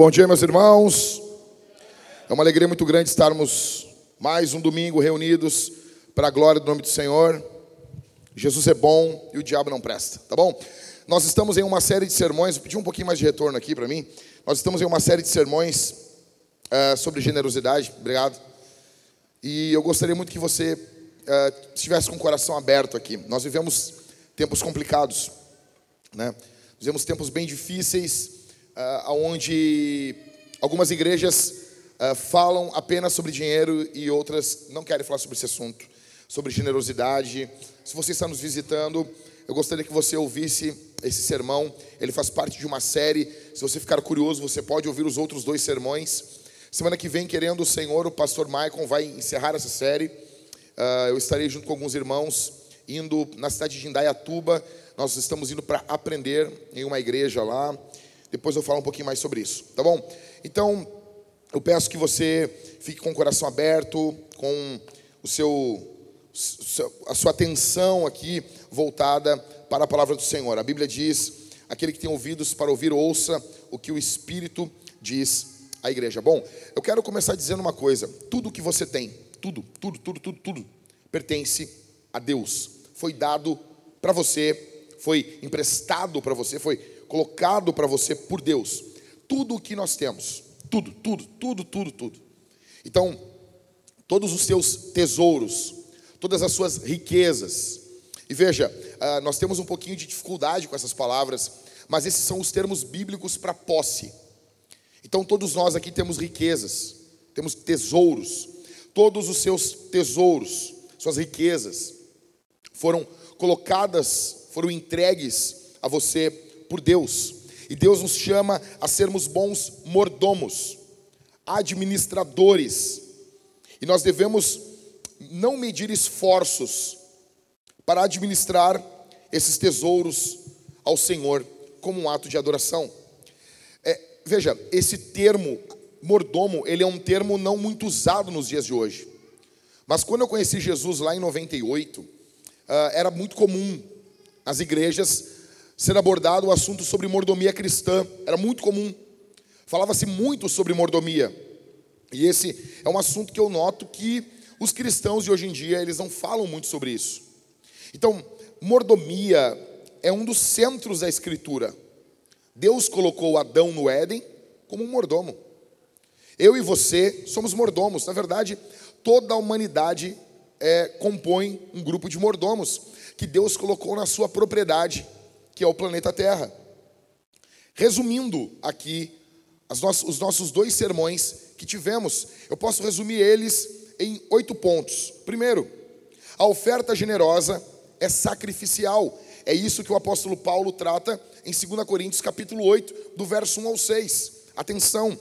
Bom dia, meus irmãos. É uma alegria muito grande estarmos mais um domingo reunidos para a glória do nome do Senhor. Jesus é bom e o diabo não presta, tá bom? Nós estamos em uma série de sermões, vou pedir um pouquinho mais de retorno aqui para mim. Nós estamos em uma série de sermões uh, sobre generosidade, obrigado. E eu gostaria muito que você uh, estivesse com o coração aberto aqui. Nós vivemos tempos complicados, né? Vivemos tempos bem difíceis uh, onde algumas igrejas uh, falam apenas sobre dinheiro e outras não querem falar sobre esse assunto, sobre generosidade. Se você está nos visitando, eu gostaria que você ouvisse esse sermão. Ele faz parte de uma série. Se você ficar curioso, você pode ouvir os outros dois sermões. Semana que vem, querendo o Senhor, o pastor Maicon vai encerrar essa série. Uh, eu estarei junto com alguns irmãos indo na cidade de Indaiatuba. Nós estamos indo para aprender em uma igreja lá. Depois eu falo um pouquinho mais sobre isso, tá bom? Então, eu peço que você fique com o coração aberto, com o seu, a sua atenção aqui voltada para a palavra do Senhor. A Bíblia diz: aquele que tem ouvidos para ouvir, ouça o que o Espírito diz à igreja. Bom, eu quero começar dizendo uma coisa: tudo que você tem, tudo, tudo, tudo, tudo, tudo, pertence a Deus. Foi dado para você, foi emprestado para você, foi colocado para você por Deus. Tudo o que nós temos, tudo, tudo, tudo, tudo, tudo. Então, todos os seus tesouros, todas as suas riquezas. E veja, ah, nós temos um pouquinho de dificuldade com essas palavras, mas esses são os termos bíblicos para posse. Então, todos nós aqui temos riquezas, temos tesouros. Todos os seus tesouros, suas riquezas, foram colocadas, foram entregues a você por Deus. E Deus nos chama a sermos bons mordomos, administradores. E nós devemos não medir esforços para administrar esses tesouros ao Senhor como um ato de adoração. É, veja, esse termo mordomo, ele é um termo não muito usado nos dias de hoje. Mas quando eu conheci Jesus lá em 98, uh, ah, era muito comum as igrejas ser abordado o assunto sobre mordomia cristã. Era muito comum. Falava-se muito sobre mordomia. E esse é um assunto que eu noto que os cristãos de hoje em dia, eles não falam muito sobre isso. Então, mordomia é um dos centros da escritura. Deus colocou Adão no Éden como um mordomo. Eu e você somos mordomos. Na verdade, toda a humanidade é, compõe um grupo de mordomos que Deus colocou na sua propriedade que é o planeta Terra. Resumindo aqui os nossos dois sermões que tivemos, eu posso resumir eles em oito pontos. Primeiro, a oferta generosa é sacrificial. É isso que o apóstolo Paulo trata em 2 Coríntios capítulo 8, do verso 1 ao 6. Atenção,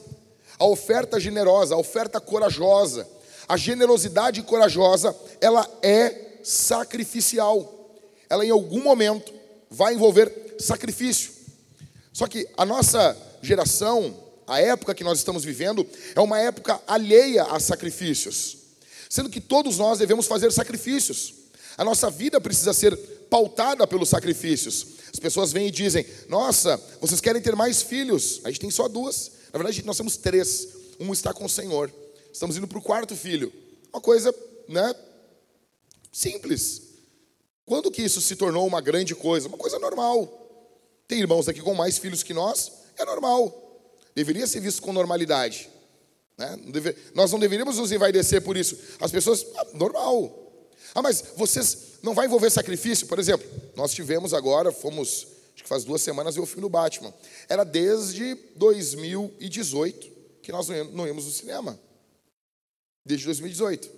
a oferta generosa, a oferta corajosa, a generosidade corajosa, ela é sacrificial. Ela em algum momento vai envolver sacrifício. Só que a nossa geração, a época que nós estamos vivendo, é uma época alheia a sacrifícios, sendo que todos nós devemos fazer sacrifícios. A nossa vida precisa ser pautada pelos sacrifícios. As pessoas vêm e dizem: Nossa, vocês querem ter mais filhos? A gente tem só duas. Na verdade, nós temos três. Um está com o Senhor. Estamos indo para o quarto filho. Uma coisa, né? Simples. Quando que isso se tornou uma grande coisa? Uma coisa normal. Tem irmãos aqui com mais filhos que nós, é normal. Deveria ser visto com normalidade. Né? Nós não deveríamos nos envaidecer por isso. As pessoas, ah, normal. Ah, mas vocês não vai envolver sacrifício? Por exemplo, nós tivemos agora, fomos, acho que faz duas semanas, ver o filme do Batman. Era desde 2018 que nós não íamos no cinema. Desde 2018.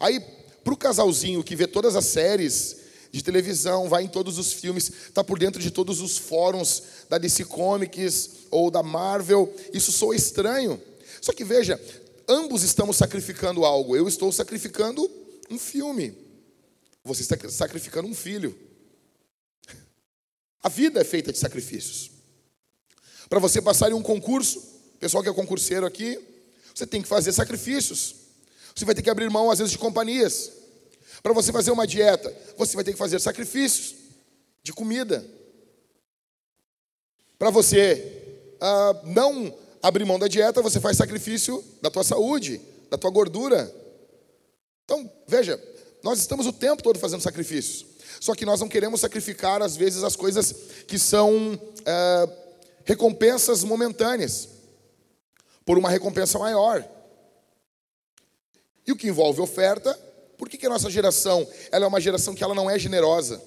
Aí para o casalzinho que vê todas as séries de televisão, vai em todos os filmes, está por dentro de todos os fóruns da DC Comics ou da Marvel, isso soa estranho. Só que veja, ambos estamos sacrificando algo. Eu estou sacrificando um filme. Você está sacrificando um filho. A vida é feita de sacrifícios. Para você passar em um concurso, pessoal que é concurseiro aqui, você tem que fazer sacrifícios. Você vai ter que abrir mão, às vezes, de companhias. Para você fazer uma dieta, você vai ter que fazer sacrifícios de comida. Para você ah, não abrir mão da dieta, você faz sacrifício da tua saúde, da tua gordura. Então, veja, nós estamos o tempo todo fazendo sacrifícios. Só que nós não queremos sacrificar, às vezes, as coisas que são é, recompensas momentâneas, por uma recompensa maior. E o que envolve oferta, por que, que a nossa geração ela é uma geração que ela não é generosa?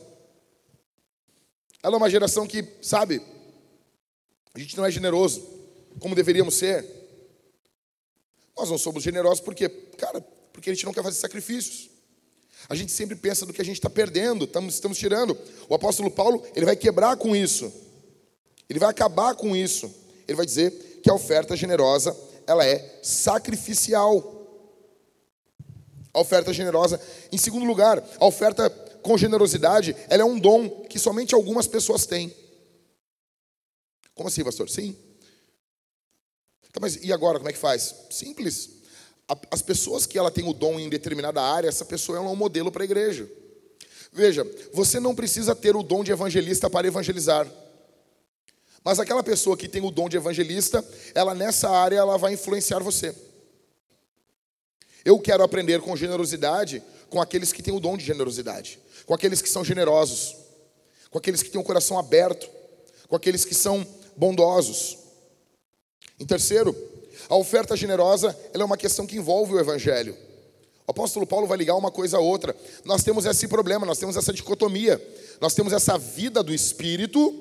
Ela é uma geração que, sabe, a gente não é generoso como deveríamos ser. Nós não somos generosos porque, cara, porque a gente não quer fazer sacrifícios. A gente sempre pensa do que a gente está perdendo, estamos, estamos tirando. O apóstolo Paulo, ele vai quebrar com isso. Ele vai acabar com isso. Ele vai dizer que a oferta generosa, ela é sacrificial. A oferta generosa. Em segundo lugar, a oferta com generosidade, ela é um dom que somente algumas pessoas têm. Como assim, pastor? Sim. Tá, mas e agora, como é que faz? Simples. As pessoas que ela tem o dom em determinada área, essa pessoa é um modelo para a igreja. Veja, você não precisa ter o dom de evangelista para evangelizar. Mas aquela pessoa que tem o dom de evangelista, ela nessa área ela vai influenciar você. Eu quero aprender com generosidade com aqueles que têm o dom de generosidade, com aqueles que são generosos, com aqueles que têm o coração aberto, com aqueles que são bondosos. Em terceiro, a oferta generosa é uma questão que envolve o evangelho. O apóstolo Paulo vai ligar uma coisa a outra. Nós temos esse problema, nós temos essa dicotomia. Nós temos essa vida do espírito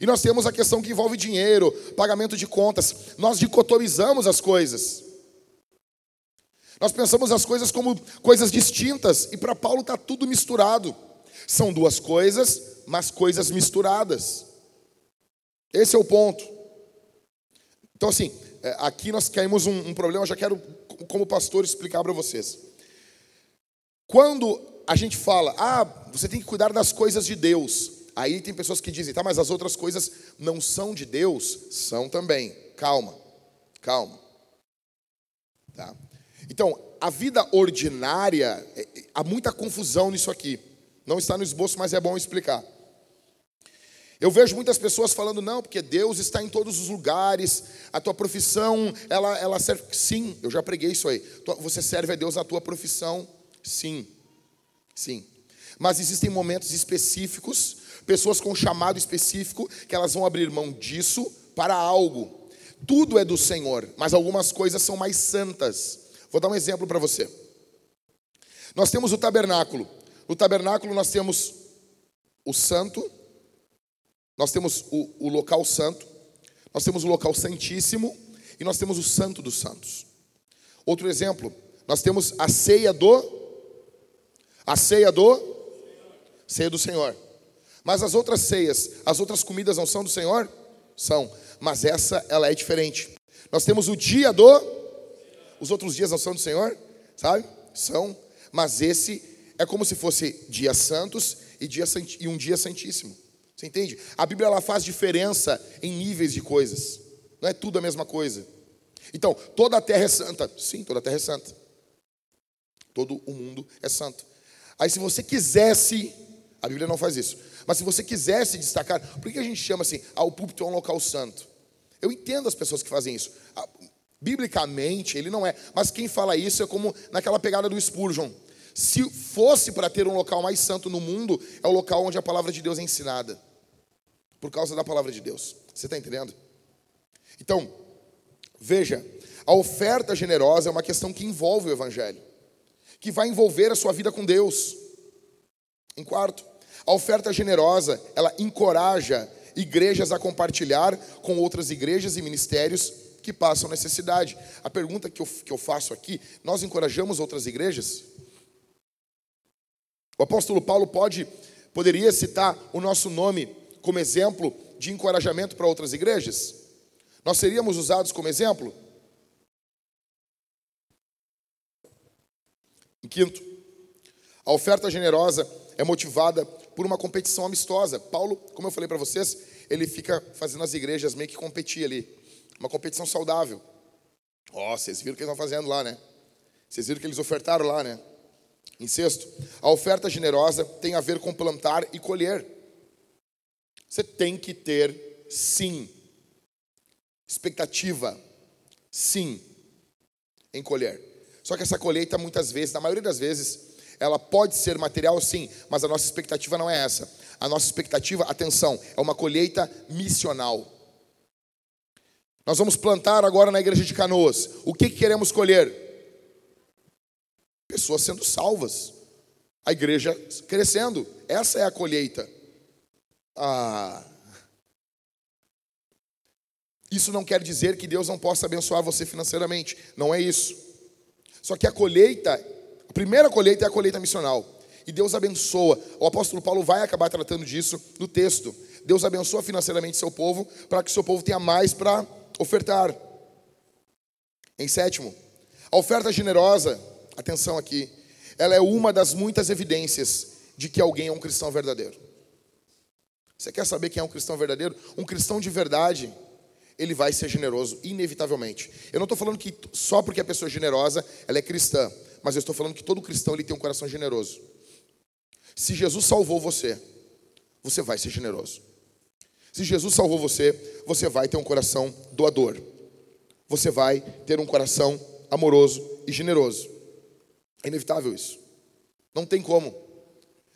e nós temos a questão que envolve dinheiro, pagamento de contas. Nós dicotomizamos as coisas. Nós pensamos as coisas como coisas distintas e para Paulo está tudo misturado. São duas coisas, mas coisas misturadas. Esse é o ponto. Então, assim, é, aqui nós caímos um, um problema, eu já quero, como pastor, explicar para vocês. Quando a gente fala, ah, você tem que cuidar das coisas de Deus, aí tem pessoas que dizem, tá, mas as outras coisas não são de Deus? São também. Calma, calma. Tá? Então, a vida ordinária, é, é, há muita confusão nisso aqui. Não está no esboço, mas é bom explicar. Eu vejo muitas pessoas falando, não, porque Deus está em todos os lugares, a tua profissão, ela, ela serve. Sim, eu já preguei isso aí. Você serve a Deus na tua profissão? Sim, sim. Mas existem momentos específicos, pessoas com chamado específico, que elas vão abrir mão disso para algo. Tudo é do Senhor, mas algumas coisas são mais santas. Vou dar um exemplo para você. Nós temos o tabernáculo. No tabernáculo nós temos o santo, nós temos o, o local santo, nós temos o local santíssimo e nós temos o santo dos santos. Outro exemplo, nós temos a ceia do a ceia do ceia do Senhor. Mas as outras ceias, as outras comidas não são do Senhor? São, mas essa ela é diferente. Nós temos o dia do os outros dias não são do Senhor, sabe? São, mas esse é como se fosse dias santos e, dia, e um dia santíssimo. Você entende? A Bíblia ela faz diferença em níveis de coisas. Não é tudo a mesma coisa. Então, toda a terra é santa. Sim, toda a terra é santa. Todo o mundo é santo. Aí, se você quisesse, a Bíblia não faz isso, mas se você quisesse destacar, por que a gente chama assim, ah, o púlpito é um local santo? Eu entendo as pessoas que fazem isso. Ah, biblicamente, ele não é. Mas quem fala isso é como naquela pegada do Spurgeon. Se fosse para ter um local mais santo no mundo, é o local onde a palavra de Deus é ensinada. Por causa da palavra de Deus. Você está entendendo? Então, veja, a oferta generosa é uma questão que envolve o Evangelho, que vai envolver a sua vida com Deus. Em quarto, a oferta generosa, ela encoraja igrejas a compartilhar com outras igrejas e ministérios que passam necessidade. A pergunta que eu, que eu faço aqui: nós encorajamos outras igrejas? O apóstolo Paulo pode, poderia citar o nosso nome como exemplo de encorajamento para outras igrejas? Nós seríamos usados como exemplo? Em quinto, a oferta generosa é motivada por uma competição amistosa. Paulo, como eu falei para vocês, ele fica fazendo as igrejas meio que competir ali. Uma competição saudável. Ó, oh, vocês viram o que eles estão fazendo lá, né? Vocês viram que eles ofertaram lá, né? Em sexto, a oferta generosa tem a ver com plantar e colher. Você tem que ter, sim, expectativa, sim, em colher. Só que essa colheita, muitas vezes, na maioria das vezes, ela pode ser material, sim, mas a nossa expectativa não é essa. A nossa expectativa, atenção, é uma colheita missional. Nós vamos plantar agora na igreja de Canoas. O que, que queremos colher? Pessoas sendo salvas. A igreja crescendo. Essa é a colheita. Ah. Isso não quer dizer que Deus não possa abençoar você financeiramente. Não é isso. Só que a colheita, a primeira colheita é a colheita missional. E Deus abençoa. O apóstolo Paulo vai acabar tratando disso no texto. Deus abençoa financeiramente seu povo para que seu povo tenha mais para ofertar. Em sétimo, a oferta generosa, atenção aqui, ela é uma das muitas evidências de que alguém é um cristão verdadeiro. Você quer saber quem é um cristão verdadeiro? Um cristão de verdade, ele vai ser generoso, inevitavelmente. Eu não estou falando que só porque a pessoa é generosa, ela é cristã, mas eu estou falando que todo cristão ele tem um coração generoso. Se Jesus salvou você, você vai ser generoso. Se Jesus salvou você, você vai ter um coração doador. Você vai ter um coração amoroso e generoso. É inevitável isso. Não tem como.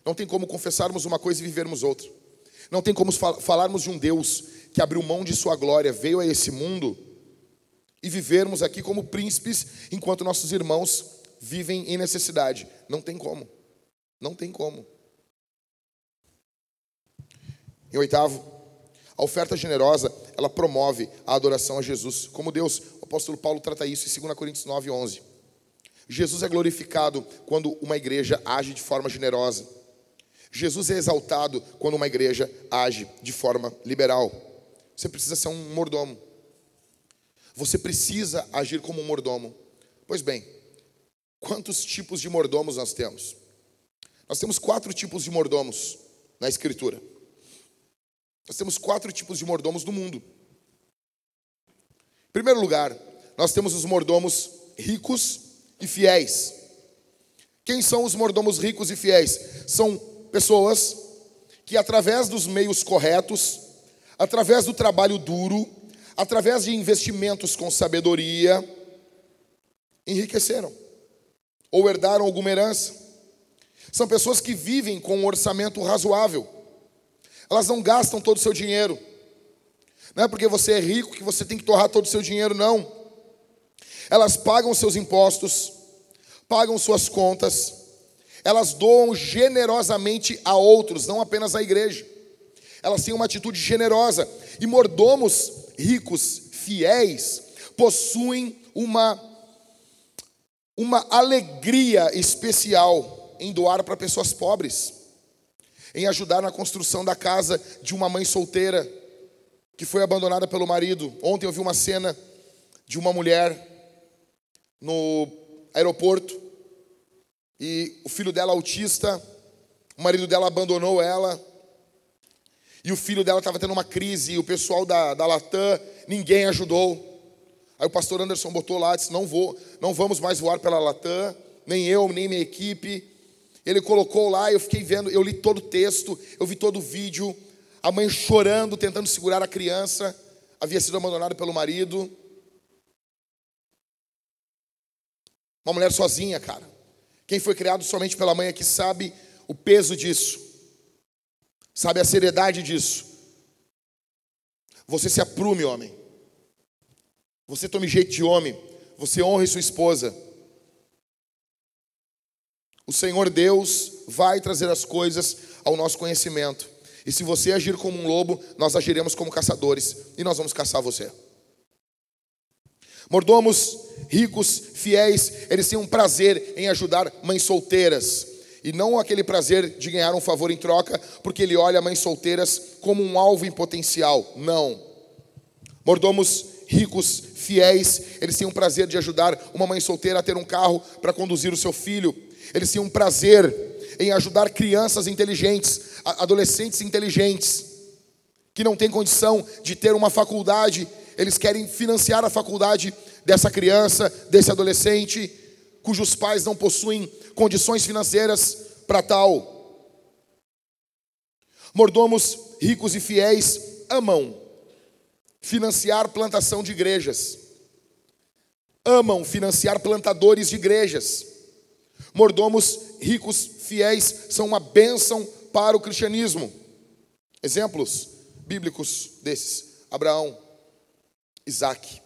Não tem como confessarmos uma coisa e vivermos outra. Não tem como falarmos de um Deus que abriu mão de sua glória, veio a esse mundo e vivermos aqui como príncipes enquanto nossos irmãos vivem em necessidade. Não tem como. Não tem como. Em oitavo, a oferta generosa, ela promove a adoração a Jesus como Deus. O apóstolo Paulo trata isso em 2 Coríntios 9, 11. Jesus é glorificado quando uma igreja age de forma generosa. Jesus é exaltado quando uma igreja age de forma liberal. Você precisa ser um mordomo. Você precisa agir como um mordomo. Pois bem, quantos tipos de mordomos nós temos? Nós temos quatro tipos de mordomos na Escritura. Nós temos quatro tipos de mordomos no mundo. Em primeiro lugar, nós temos os mordomos ricos e fiéis. Quem são os mordomos ricos e fiéis? São pessoas que, através dos meios corretos, através do trabalho duro, através de investimentos com sabedoria, enriqueceram ou herdaram alguma herança. São pessoas que vivem com um orçamento razoável elas não gastam todo o seu dinheiro. Não é porque você é rico que você tem que torrar todo o seu dinheiro, não. Elas pagam seus impostos, pagam suas contas, elas doam generosamente a outros, não apenas à igreja. Elas têm uma atitude generosa. E mordomos ricos, fiéis, possuem uma, uma alegria especial em doar para pessoas pobres em ajudar na construção da casa de uma mãe solteira que foi abandonada pelo marido. Ontem eu vi uma cena de uma mulher no aeroporto e o filho dela autista, o marido dela abandonou ela. E o filho dela estava tendo uma crise, e o pessoal da, da Latam, ninguém ajudou. Aí o pastor Anderson botou lá, disse: Não vou, não vamos mais voar pela Latam, nem eu, nem minha equipe. Ele colocou lá, eu fiquei vendo, eu li todo o texto, eu vi todo o vídeo, a mãe chorando, tentando segurar a criança, havia sido abandonada pelo marido. Uma mulher sozinha, cara. Quem foi criado somente pela mãe aqui sabe o peso disso, sabe a seriedade disso. Você se aprume, homem. Você tome jeito de homem. Você honre sua esposa o Senhor Deus vai trazer as coisas ao nosso conhecimento. E se você agir como um lobo, nós agiremos como caçadores e nós vamos caçar você. Mordomos ricos, fiéis, eles têm um prazer em ajudar mães solteiras. E não aquele prazer de ganhar um favor em troca, porque ele olha mães solteiras como um alvo em potencial. Não. Mordomos ricos, fiéis, eles têm um prazer de ajudar uma mãe solteira a ter um carro para conduzir o seu filho eles tinham prazer em ajudar crianças inteligentes, adolescentes inteligentes, que não têm condição de ter uma faculdade, eles querem financiar a faculdade dessa criança, desse adolescente, cujos pais não possuem condições financeiras para tal. Mordomos ricos e fiéis amam financiar plantação de igrejas. Amam financiar plantadores de igrejas. Mordomos ricos, fiéis, são uma bênção para o cristianismo. Exemplos bíblicos desses: Abraão, Isaac,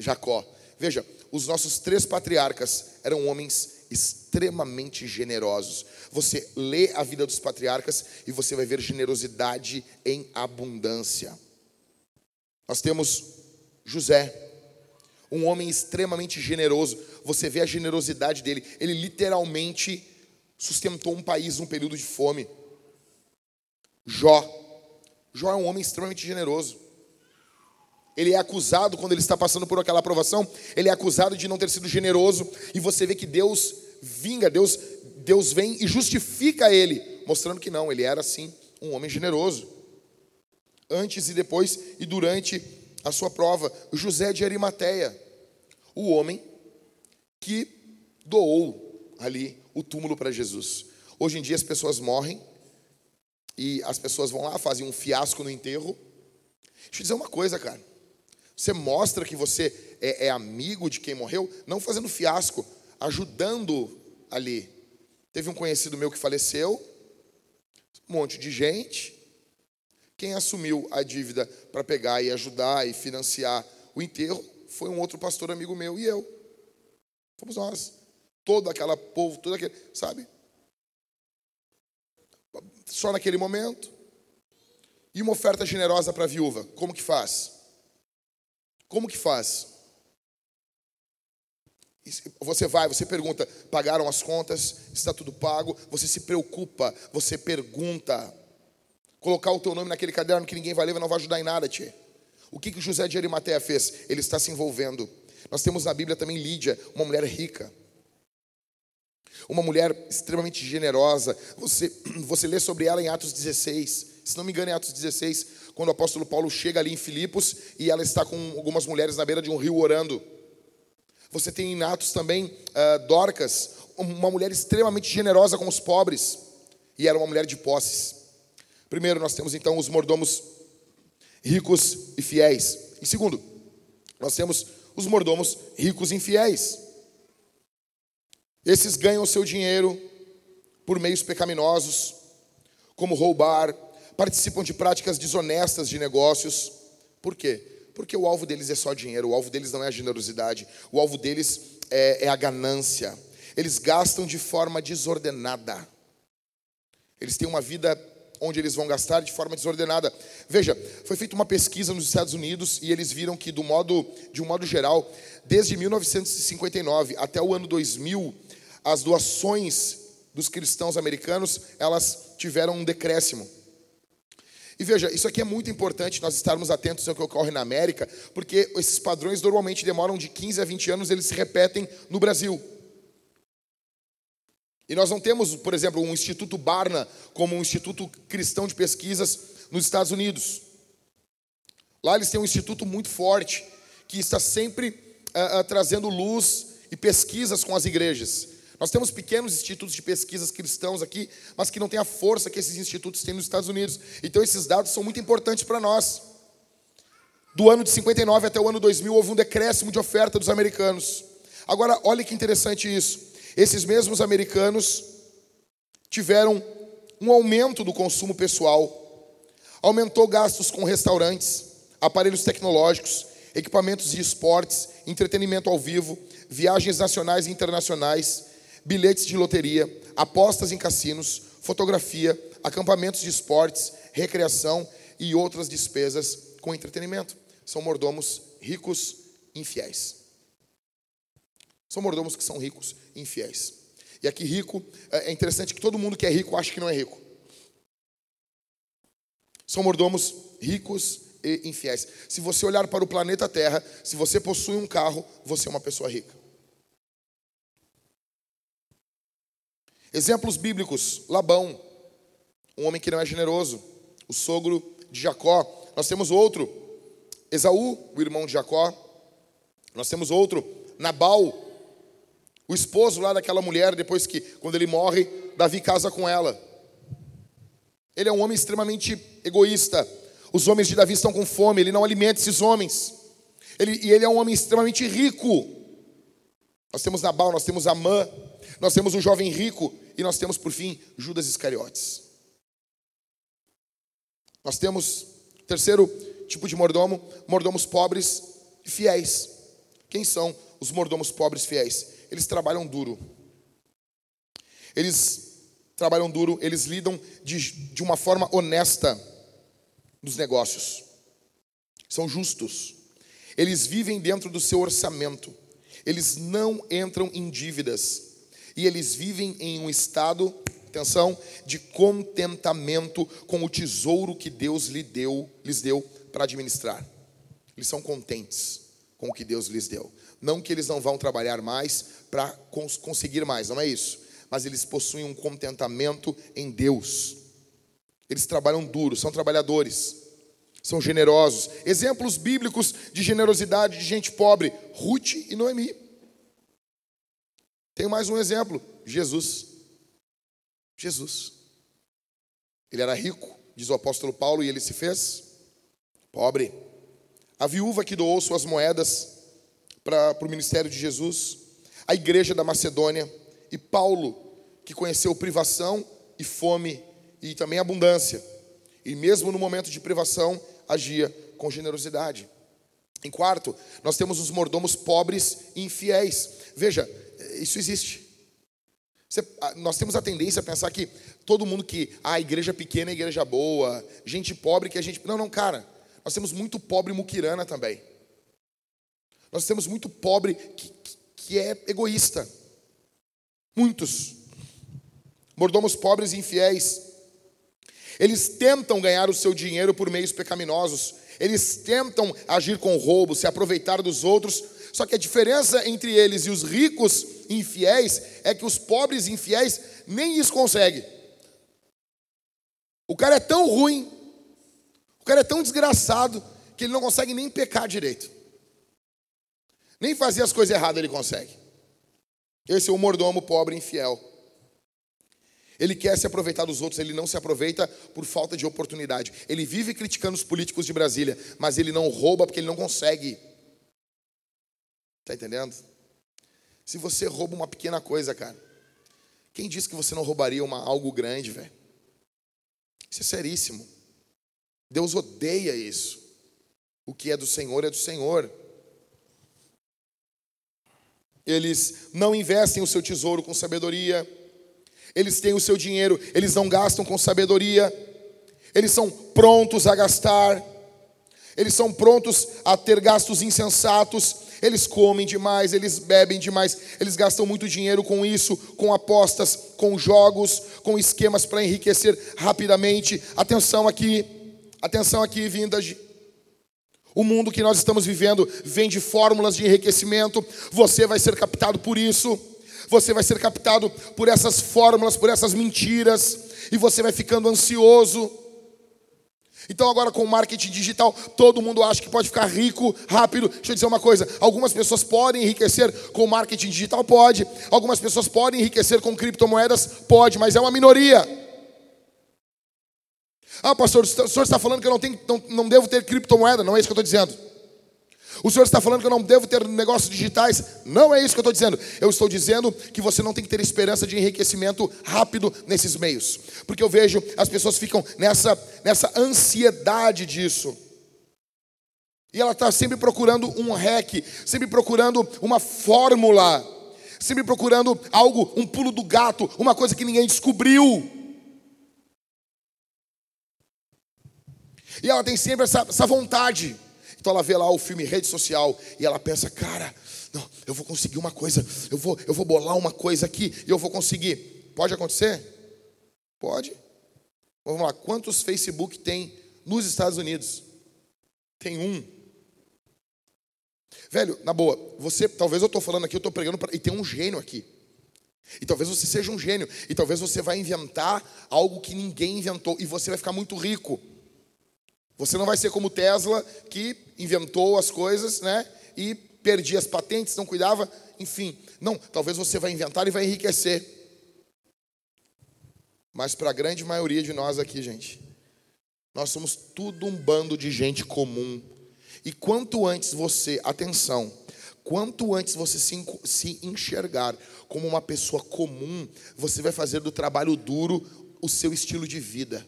Jacó. Veja, os nossos três patriarcas eram homens extremamente generosos. Você lê a vida dos patriarcas e você vai ver generosidade em abundância. Nós temos José, um homem extremamente generoso. Você vê a generosidade dele. Ele literalmente sustentou um país num período de fome. Jó. Jó é um homem extremamente generoso. Ele é acusado quando ele está passando por aquela aprovação, ele é acusado de não ter sido generoso, e você vê que Deus vinga, Deus, Deus vem e justifica ele, mostrando que não, ele era sim um homem generoso. Antes e depois e durante a sua prova, José de Arimateia, o homem que doou ali o túmulo para Jesus. Hoje em dia as pessoas morrem e as pessoas vão lá, fazem um fiasco no enterro. Deixa eu dizer uma coisa, cara. Você mostra que você é, é amigo de quem morreu, não fazendo fiasco, ajudando ali. Teve um conhecido meu que faleceu, um monte de gente. Quem assumiu a dívida para pegar e ajudar e financiar o enterro foi um outro pastor amigo meu e eu. Fomos nós. Todo aquele povo, todo aquele, sabe? Só naquele momento. E uma oferta generosa para a viúva, como que faz? Como que faz? Você vai, você pergunta, pagaram as contas, está tudo pago, você se preocupa, você pergunta. Colocar o teu nome naquele caderno que ninguém vai ler não vai ajudar em nada, tia. O que, que José de Arimateia fez? Ele está se envolvendo. Nós temos na Bíblia também Lídia, uma mulher rica. Uma mulher extremamente generosa. Você, você lê sobre ela em Atos 16. Se não me engano, em Atos 16, quando o apóstolo Paulo chega ali em Filipos e ela está com algumas mulheres na beira de um rio orando. Você tem em Atos também uh, Dorcas, uma mulher extremamente generosa com os pobres, e era uma mulher de posses. Primeiro, nós temos então os mordomos ricos e fiéis. E segundo, nós temos os mordomos ricos e infiéis. Esses ganham seu dinheiro por meios pecaminosos, como roubar, participam de práticas desonestas de negócios. Por quê? Porque o alvo deles é só dinheiro, o alvo deles não é a generosidade, o alvo deles é, é a ganância. Eles gastam de forma desordenada. Eles têm uma vida onde eles vão gastar de forma desordenada. Veja, foi feita uma pesquisa nos Estados Unidos e eles viram que do modo, de um modo geral, desde 1959 até o ano 2000, as doações dos cristãos americanos, elas tiveram um decréscimo. E veja, isso aqui é muito importante nós estarmos atentos ao que ocorre na América, porque esses padrões normalmente demoram de 15 a 20 anos, eles se repetem no Brasil. E nós não temos, por exemplo, um Instituto Barna como um instituto cristão de pesquisas nos Estados Unidos. Lá eles têm um instituto muito forte, que está sempre uh, uh, trazendo luz e pesquisas com as igrejas. Nós temos pequenos institutos de pesquisas cristãos aqui, mas que não têm a força que esses institutos têm nos Estados Unidos. Então, esses dados são muito importantes para nós. Do ano de 59 até o ano 2000, houve um decréscimo de oferta dos americanos. Agora, olha que interessante isso. Esses mesmos americanos tiveram um aumento do consumo pessoal, aumentou gastos com restaurantes, aparelhos tecnológicos, equipamentos de esportes, entretenimento ao vivo, viagens nacionais e internacionais, bilhetes de loteria, apostas em cassinos, fotografia, acampamentos de esportes, recreação e outras despesas com entretenimento. São mordomos ricos infiéis. São mordomos que são ricos infiéis. E aqui rico, é, é interessante que todo mundo que é rico acha que não é rico. São mordomos ricos e infiéis. Se você olhar para o planeta Terra, se você possui um carro, você é uma pessoa rica. Exemplos bíblicos: Labão, um homem que não é generoso, o sogro de Jacó. Nós temos outro, Esaú, o irmão de Jacó. Nós temos outro, Nabal, o esposo lá daquela mulher, depois que, quando ele morre, Davi casa com ela. Ele é um homem extremamente egoísta. Os homens de Davi estão com fome, ele não alimenta esses homens. Ele, e ele é um homem extremamente rico. Nós temos Nabal, nós temos Amã, nós temos um jovem rico e nós temos, por fim, Judas Iscariotes. Nós temos, terceiro tipo de mordomo, mordomos pobres e fiéis. Quem são os mordomos pobres fiéis? Eles trabalham duro. Eles trabalham duro, eles lidam de, de uma forma honesta nos negócios. São justos. Eles vivem dentro do seu orçamento. Eles não entram em dívidas. E eles vivem em um estado, atenção, de contentamento com o tesouro que Deus lhe deu, lhes deu para administrar. Eles são contentes com o que Deus lhes deu. Não que eles não vão trabalhar mais para conseguir mais, não é isso. Mas eles possuem um contentamento em Deus. Eles trabalham duro, são trabalhadores, são generosos. Exemplos bíblicos de generosidade de gente pobre: Ruth e Noemi. Tem mais um exemplo: Jesus. Jesus. Ele era rico, diz o apóstolo Paulo, e ele se fez pobre. A viúva que doou suas moedas para o ministério de Jesus, a igreja da Macedônia, e Paulo, que conheceu privação e fome e também abundância, e mesmo no momento de privação, agia com generosidade. Em quarto, nós temos os mordomos pobres e infiéis. Veja, isso existe. Você, nós temos a tendência a pensar que todo mundo que ah, igreja pequena é igreja boa, gente pobre que a gente. Não, não, cara. Nós temos muito pobre muquirana também. Nós temos muito pobre que, que é egoísta. Muitos. Mordomos pobres e infiéis. Eles tentam ganhar o seu dinheiro por meios pecaminosos. Eles tentam agir com roubo, se aproveitar dos outros. Só que a diferença entre eles e os ricos infiéis é que os pobres infiéis nem isso conseguem. O cara é tão ruim o cara é tão desgraçado que ele não consegue nem pecar direito. Nem fazer as coisas erradas ele consegue. Esse é o mordomo pobre infiel. Ele quer se aproveitar dos outros, ele não se aproveita por falta de oportunidade. Ele vive criticando os políticos de Brasília, mas ele não rouba porque ele não consegue. Está entendendo? Se você rouba uma pequena coisa, cara, quem disse que você não roubaria uma, algo grande, velho? Isso é seríssimo. Deus odeia isso. O que é do Senhor é do Senhor. Eles não investem o seu tesouro com sabedoria. Eles têm o seu dinheiro, eles não gastam com sabedoria. Eles são prontos a gastar. Eles são prontos a ter gastos insensatos. Eles comem demais, eles bebem demais, eles gastam muito dinheiro com isso, com apostas, com jogos, com esquemas para enriquecer rapidamente. Atenção aqui. Atenção aqui, vindas. O mundo que nós estamos vivendo vem de fórmulas de enriquecimento. Você vai ser captado por isso. Você vai ser captado por essas fórmulas, por essas mentiras. E você vai ficando ansioso. Então, agora com o marketing digital, todo mundo acha que pode ficar rico rápido. Deixa eu dizer uma coisa: algumas pessoas podem enriquecer com marketing digital? Pode. Algumas pessoas podem enriquecer com criptomoedas? Pode, mas é uma minoria. Ah, pastor, o senhor está falando que eu não, tenho, não, não devo ter criptomoeda. Não é isso que eu estou dizendo. O senhor está falando que eu não devo ter negócios digitais. Não é isso que eu estou dizendo. Eu estou dizendo que você não tem que ter esperança de enriquecimento rápido nesses meios. Porque eu vejo as pessoas ficam nessa, nessa ansiedade disso. E ela está sempre procurando um hack, sempre procurando uma fórmula, sempre procurando algo, um pulo do gato, uma coisa que ninguém descobriu. E ela tem sempre essa, essa vontade. Então ela vê lá o filme rede social e ela pensa, cara, não, eu vou conseguir uma coisa, eu vou, eu vou bolar uma coisa aqui e eu vou conseguir. Pode acontecer? Pode. Vamos lá, quantos Facebook tem nos Estados Unidos? Tem um. Velho, na boa, você, talvez eu estou falando aqui, eu estou pregando, pra, e tem um gênio aqui. E talvez você seja um gênio, e talvez você vai inventar algo que ninguém inventou, e você vai ficar muito rico. Você não vai ser como Tesla, que inventou as coisas, né? E perdia as patentes, não cuidava, enfim. Não, talvez você vai inventar e vai enriquecer. Mas para a grande maioria de nós aqui, gente, Nós somos tudo um bando de gente comum. E quanto antes você, atenção, quanto antes você se, se enxergar como uma pessoa comum, você vai fazer do trabalho duro o seu estilo de vida.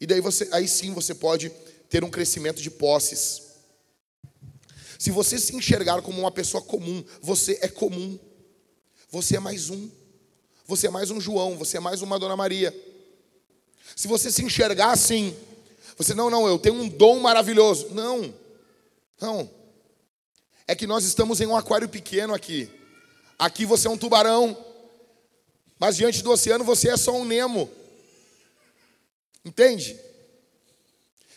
E daí você, aí sim você pode ter um crescimento de posses. Se você se enxergar como uma pessoa comum, você é comum. Você é mais um. Você é mais um João, você é mais uma Dona Maria. Se você se enxergar assim, você não, não, eu tenho um dom maravilhoso. Não. Não. É que nós estamos em um aquário pequeno aqui. Aqui você é um tubarão, mas diante do oceano você é só um Nemo. Entende?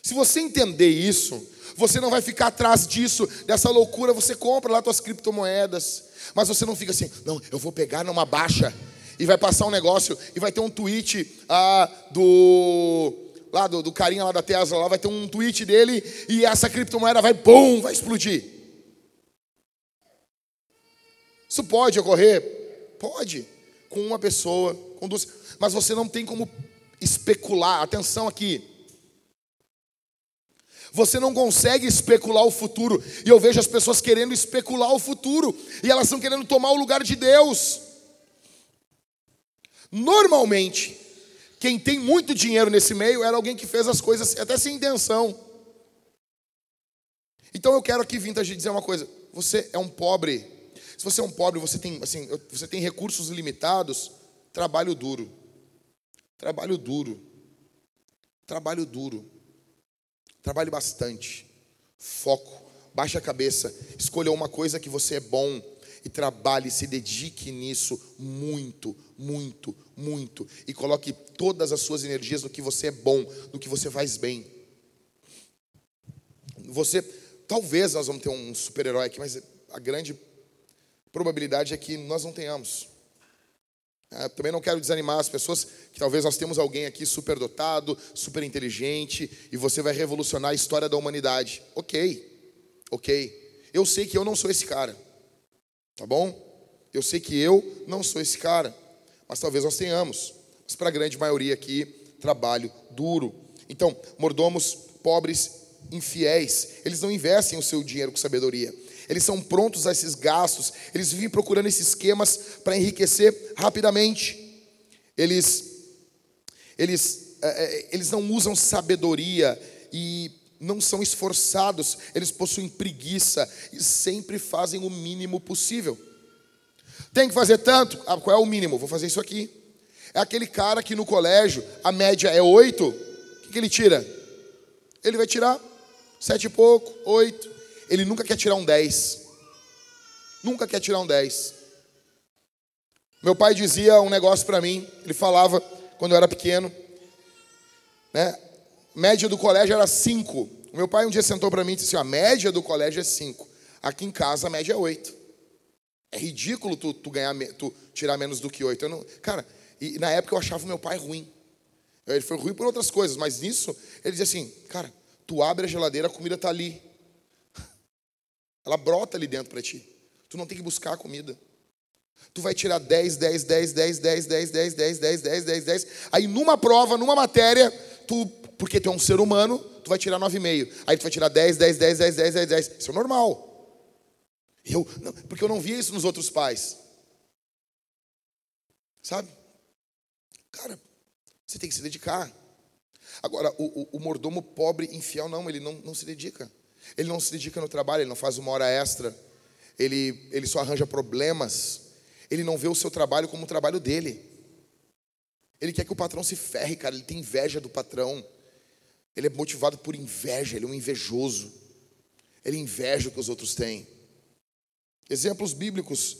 Se você entender isso, você não vai ficar atrás disso, dessa loucura. Você compra lá suas criptomoedas, mas você não fica assim, não, eu vou pegar numa baixa e vai passar um negócio e vai ter um tweet ah, do lá do, do carinha lá da Tesla, lá vai ter um tweet dele e essa criptomoeda vai, bum, vai explodir. Isso pode ocorrer? Pode. Com uma pessoa, com duas. Mas você não tem como especular. Atenção aqui. Você não consegue especular o futuro. E eu vejo as pessoas querendo especular o futuro. E elas estão querendo tomar o lugar de Deus. Normalmente, quem tem muito dinheiro nesse meio era alguém que fez as coisas até sem intenção. Então eu quero aqui, Vintage, dizer uma coisa. Você é um pobre se você é um pobre, você tem, assim, você tem recursos limitados, trabalho duro. Trabalho duro. Trabalho duro. Trabalhe bastante. Foco. Baixe a cabeça. Escolha uma coisa que você é bom e trabalhe, se dedique nisso muito, muito, muito. E coloque todas as suas energias no que você é bom, no que você faz bem. Você, talvez nós vamos ter um super-herói aqui, mas a grande probabilidade é que nós não tenhamos. É, também não quero desanimar as pessoas, que talvez nós temos alguém aqui super dotado, super inteligente, e você vai revolucionar a história da humanidade. Ok, ok. Eu sei que eu não sou esse cara, tá bom? Eu sei que eu não sou esse cara, mas talvez nós tenhamos. Mas para a grande maioria aqui, trabalho duro. Então, mordomos pobres, infiéis, eles não investem o seu dinheiro com sabedoria eles são prontos a esses gastos, eles vivem procurando esses esquemas para enriquecer rapidamente. Eles, eles, é, é, eles não usam sabedoria e não são esforçados, eles possuem preguiça e sempre fazem o mínimo possível. Tem que fazer tanto? Ah, qual é o mínimo? Vou fazer isso aqui. É aquele cara que no colégio a média é oito, o que, que ele tira? Ele vai tirar sete e pouco, oito ele nunca quer tirar um 10. Nunca quer tirar um 10. Meu pai dizia um negócio para mim, ele falava quando eu era pequeno, né? Média do colégio era 5. Meu pai um dia sentou para mim e disse assim: a média do colégio é 5. Aqui em casa a média é 8. É ridículo tu, tu ganhar, tu tirar menos do que 8. Eu não, cara, e na época eu achava meu pai ruim. Ele foi ruim por outras coisas, mas nisso ele dizia assim: cara, tu abre a geladeira, a comida está ali. Ela brota ali dentro para ti. Tu não tem que buscar a comida. Tu vai tirar 10, 10, 10, 10, 10, 10, 10, 10, 10, 10, 10, 10. Aí numa prova, numa matéria, tu, porque tu é um ser humano, tu vai tirar 9,5. Aí tu vai tirar 10, 10, 10, 10, 10, 10, 10. Isso é normal. Eu, não, porque eu não via isso nos outros pais. Sabe? Cara, você tem que se dedicar. Agora, o, o, o mordomo pobre, infiel, não, ele não, não se dedica. Ele não se dedica no trabalho, ele não faz uma hora extra, ele, ele só arranja problemas, ele não vê o seu trabalho como o trabalho dele. Ele quer que o patrão se ferre, cara, ele tem inveja do patrão. Ele é motivado por inveja, ele é um invejoso. Ele inveja o que os outros têm. Exemplos bíblicos: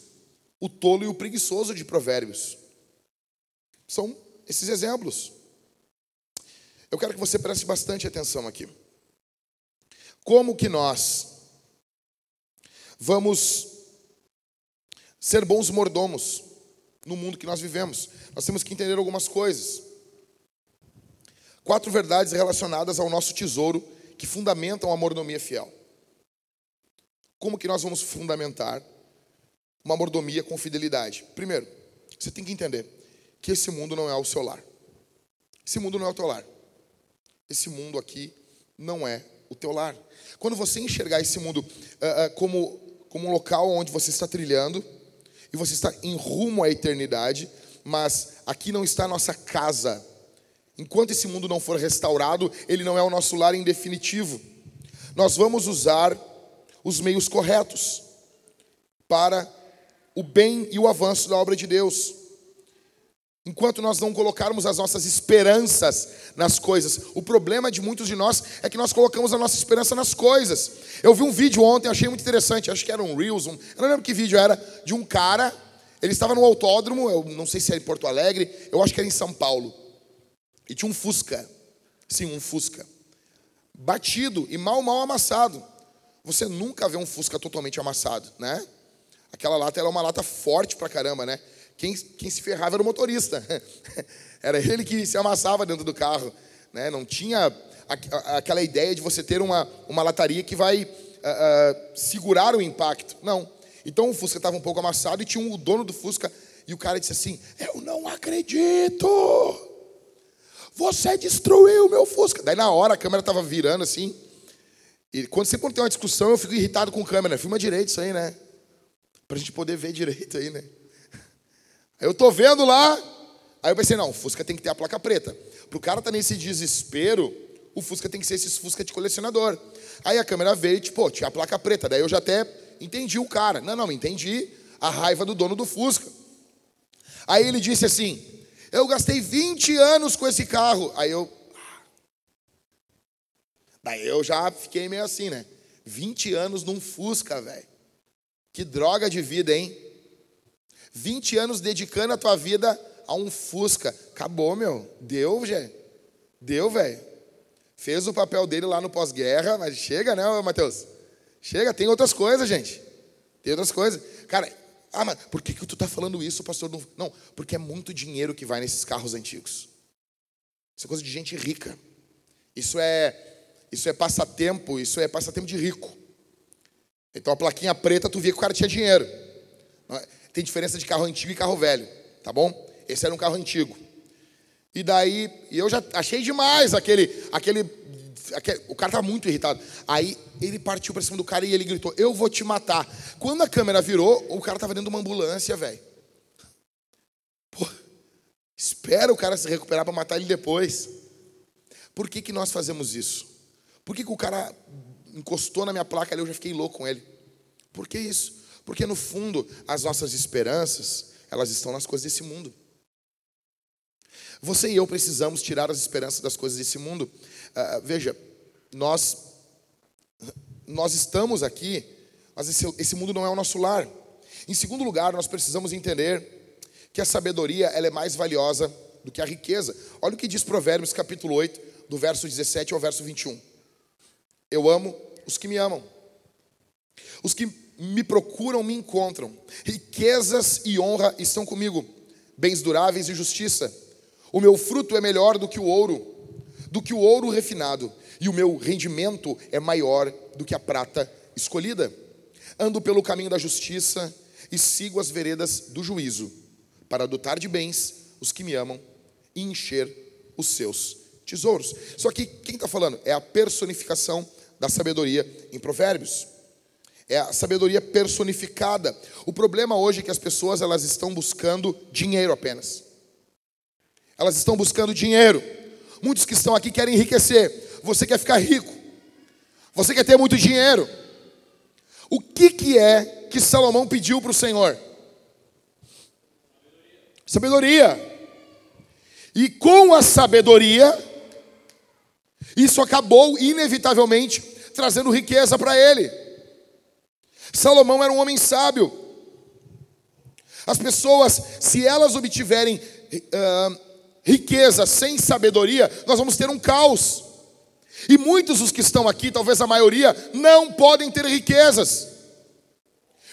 o tolo e o preguiçoso de Provérbios. São esses exemplos. Eu quero que você preste bastante atenção aqui. Como que nós vamos ser bons mordomos no mundo que nós vivemos? Nós temos que entender algumas coisas. Quatro verdades relacionadas ao nosso tesouro que fundamentam a mordomia fiel. Como que nós vamos fundamentar uma mordomia com fidelidade? Primeiro, você tem que entender que esse mundo não é o seu lar. Esse mundo não é o teu lar. esse mundo aqui não é o teu lar. Quando você enxergar esse mundo uh, uh, como, como um local onde você está trilhando e você está em rumo à eternidade, mas aqui não está a nossa casa. Enquanto esse mundo não for restaurado, ele não é o nosso lar em definitivo. Nós vamos usar os meios corretos para o bem e o avanço da obra de Deus. Enquanto nós não colocarmos as nossas esperanças nas coisas, o problema de muitos de nós é que nós colocamos a nossa esperança nas coisas. Eu vi um vídeo ontem, achei muito interessante, acho que era um Reels, um, eu não lembro que vídeo era, de um cara, ele estava no autódromo, eu não sei se era em Porto Alegre, eu acho que era em São Paulo, e tinha um Fusca, sim, um Fusca, batido e mal, mal amassado. Você nunca vê um Fusca totalmente amassado, né? Aquela lata era uma lata forte pra caramba, né? Quem, quem se ferrava era o motorista. Era ele que se amassava dentro do carro. Né? Não tinha aquela ideia de você ter uma, uma lataria que vai uh, uh, segurar o impacto. Não. Então o Fusca estava um pouco amassado e tinha um, o dono do Fusca. E o cara disse assim: Eu não acredito! Você destruiu o meu Fusca. Daí na hora a câmera estava virando assim. E quando sempre tem uma discussão, eu fico irritado com a câmera. Filma direito isso aí, né? Pra gente poder ver direito aí, né? Eu tô vendo lá, aí eu pensei, não, o Fusca tem que ter a placa preta. Pro cara tá nesse desespero, o Fusca tem que ser esses Fusca de colecionador. Aí a câmera veio, tipo, pô, tinha a placa preta. Daí eu já até entendi o cara. Não, não, entendi a raiva do dono do Fusca. Aí ele disse assim: Eu gastei 20 anos com esse carro. Aí eu. Daí eu já fiquei meio assim, né? 20 anos num Fusca, velho. Que droga de vida, hein? 20 anos dedicando a tua vida a um Fusca. Acabou, meu. Deu, gente. Deu, velho. Fez o papel dele lá no pós-guerra, mas chega, né, Matheus? Chega, tem outras coisas, gente. Tem outras coisas. Cara, ah, mas por que, que tu tá falando isso, pastor? Não, porque é muito dinheiro que vai nesses carros antigos. Isso é coisa de gente rica. Isso é, isso é passatempo, isso é passatempo de rico. Então a plaquinha preta, tu via que o cara tinha dinheiro. Tem diferença de carro antigo e carro velho, tá bom? Esse era um carro antigo. E daí, eu já achei demais aquele, aquele, aquele o cara tá muito irritado. Aí ele partiu para cima do cara e ele gritou: "Eu vou te matar". Quando a câmera virou, o cara tava dentro de uma ambulância, velho. Espera o cara se recuperar para matar ele depois. Por que que nós fazemos isso? Por que, que o cara encostou na minha placa ali, eu já fiquei louco com ele? Por que isso? Porque no fundo, as nossas esperanças, elas estão nas coisas desse mundo. Você e eu precisamos tirar as esperanças das coisas desse mundo. Uh, veja, nós nós estamos aqui, mas esse, esse mundo não é o nosso lar. Em segundo lugar, nós precisamos entender que a sabedoria ela é mais valiosa do que a riqueza. Olha o que diz Provérbios capítulo 8, do verso 17 ao verso 21. Eu amo os que me amam. Os que me procuram, me encontram. Riquezas e honra estão comigo, bens duráveis e justiça. O meu fruto é melhor do que o ouro, do que o ouro refinado, e o meu rendimento é maior do que a prata escolhida. Ando pelo caminho da justiça e sigo as veredas do juízo, para adotar de bens os que me amam e encher os seus tesouros. Só que quem está falando é a personificação da sabedoria em Provérbios. É a sabedoria personificada. O problema hoje é que as pessoas elas estão buscando dinheiro apenas. Elas estão buscando dinheiro. Muitos que estão aqui querem enriquecer. Você quer ficar rico. Você quer ter muito dinheiro. O que, que é que Salomão pediu para o Senhor? Sabedoria. E com a sabedoria, isso acabou inevitavelmente trazendo riqueza para ele. Salomão era um homem sábio. As pessoas, se elas obtiverem uh, riqueza sem sabedoria, nós vamos ter um caos. E muitos dos que estão aqui, talvez a maioria, não podem ter riquezas.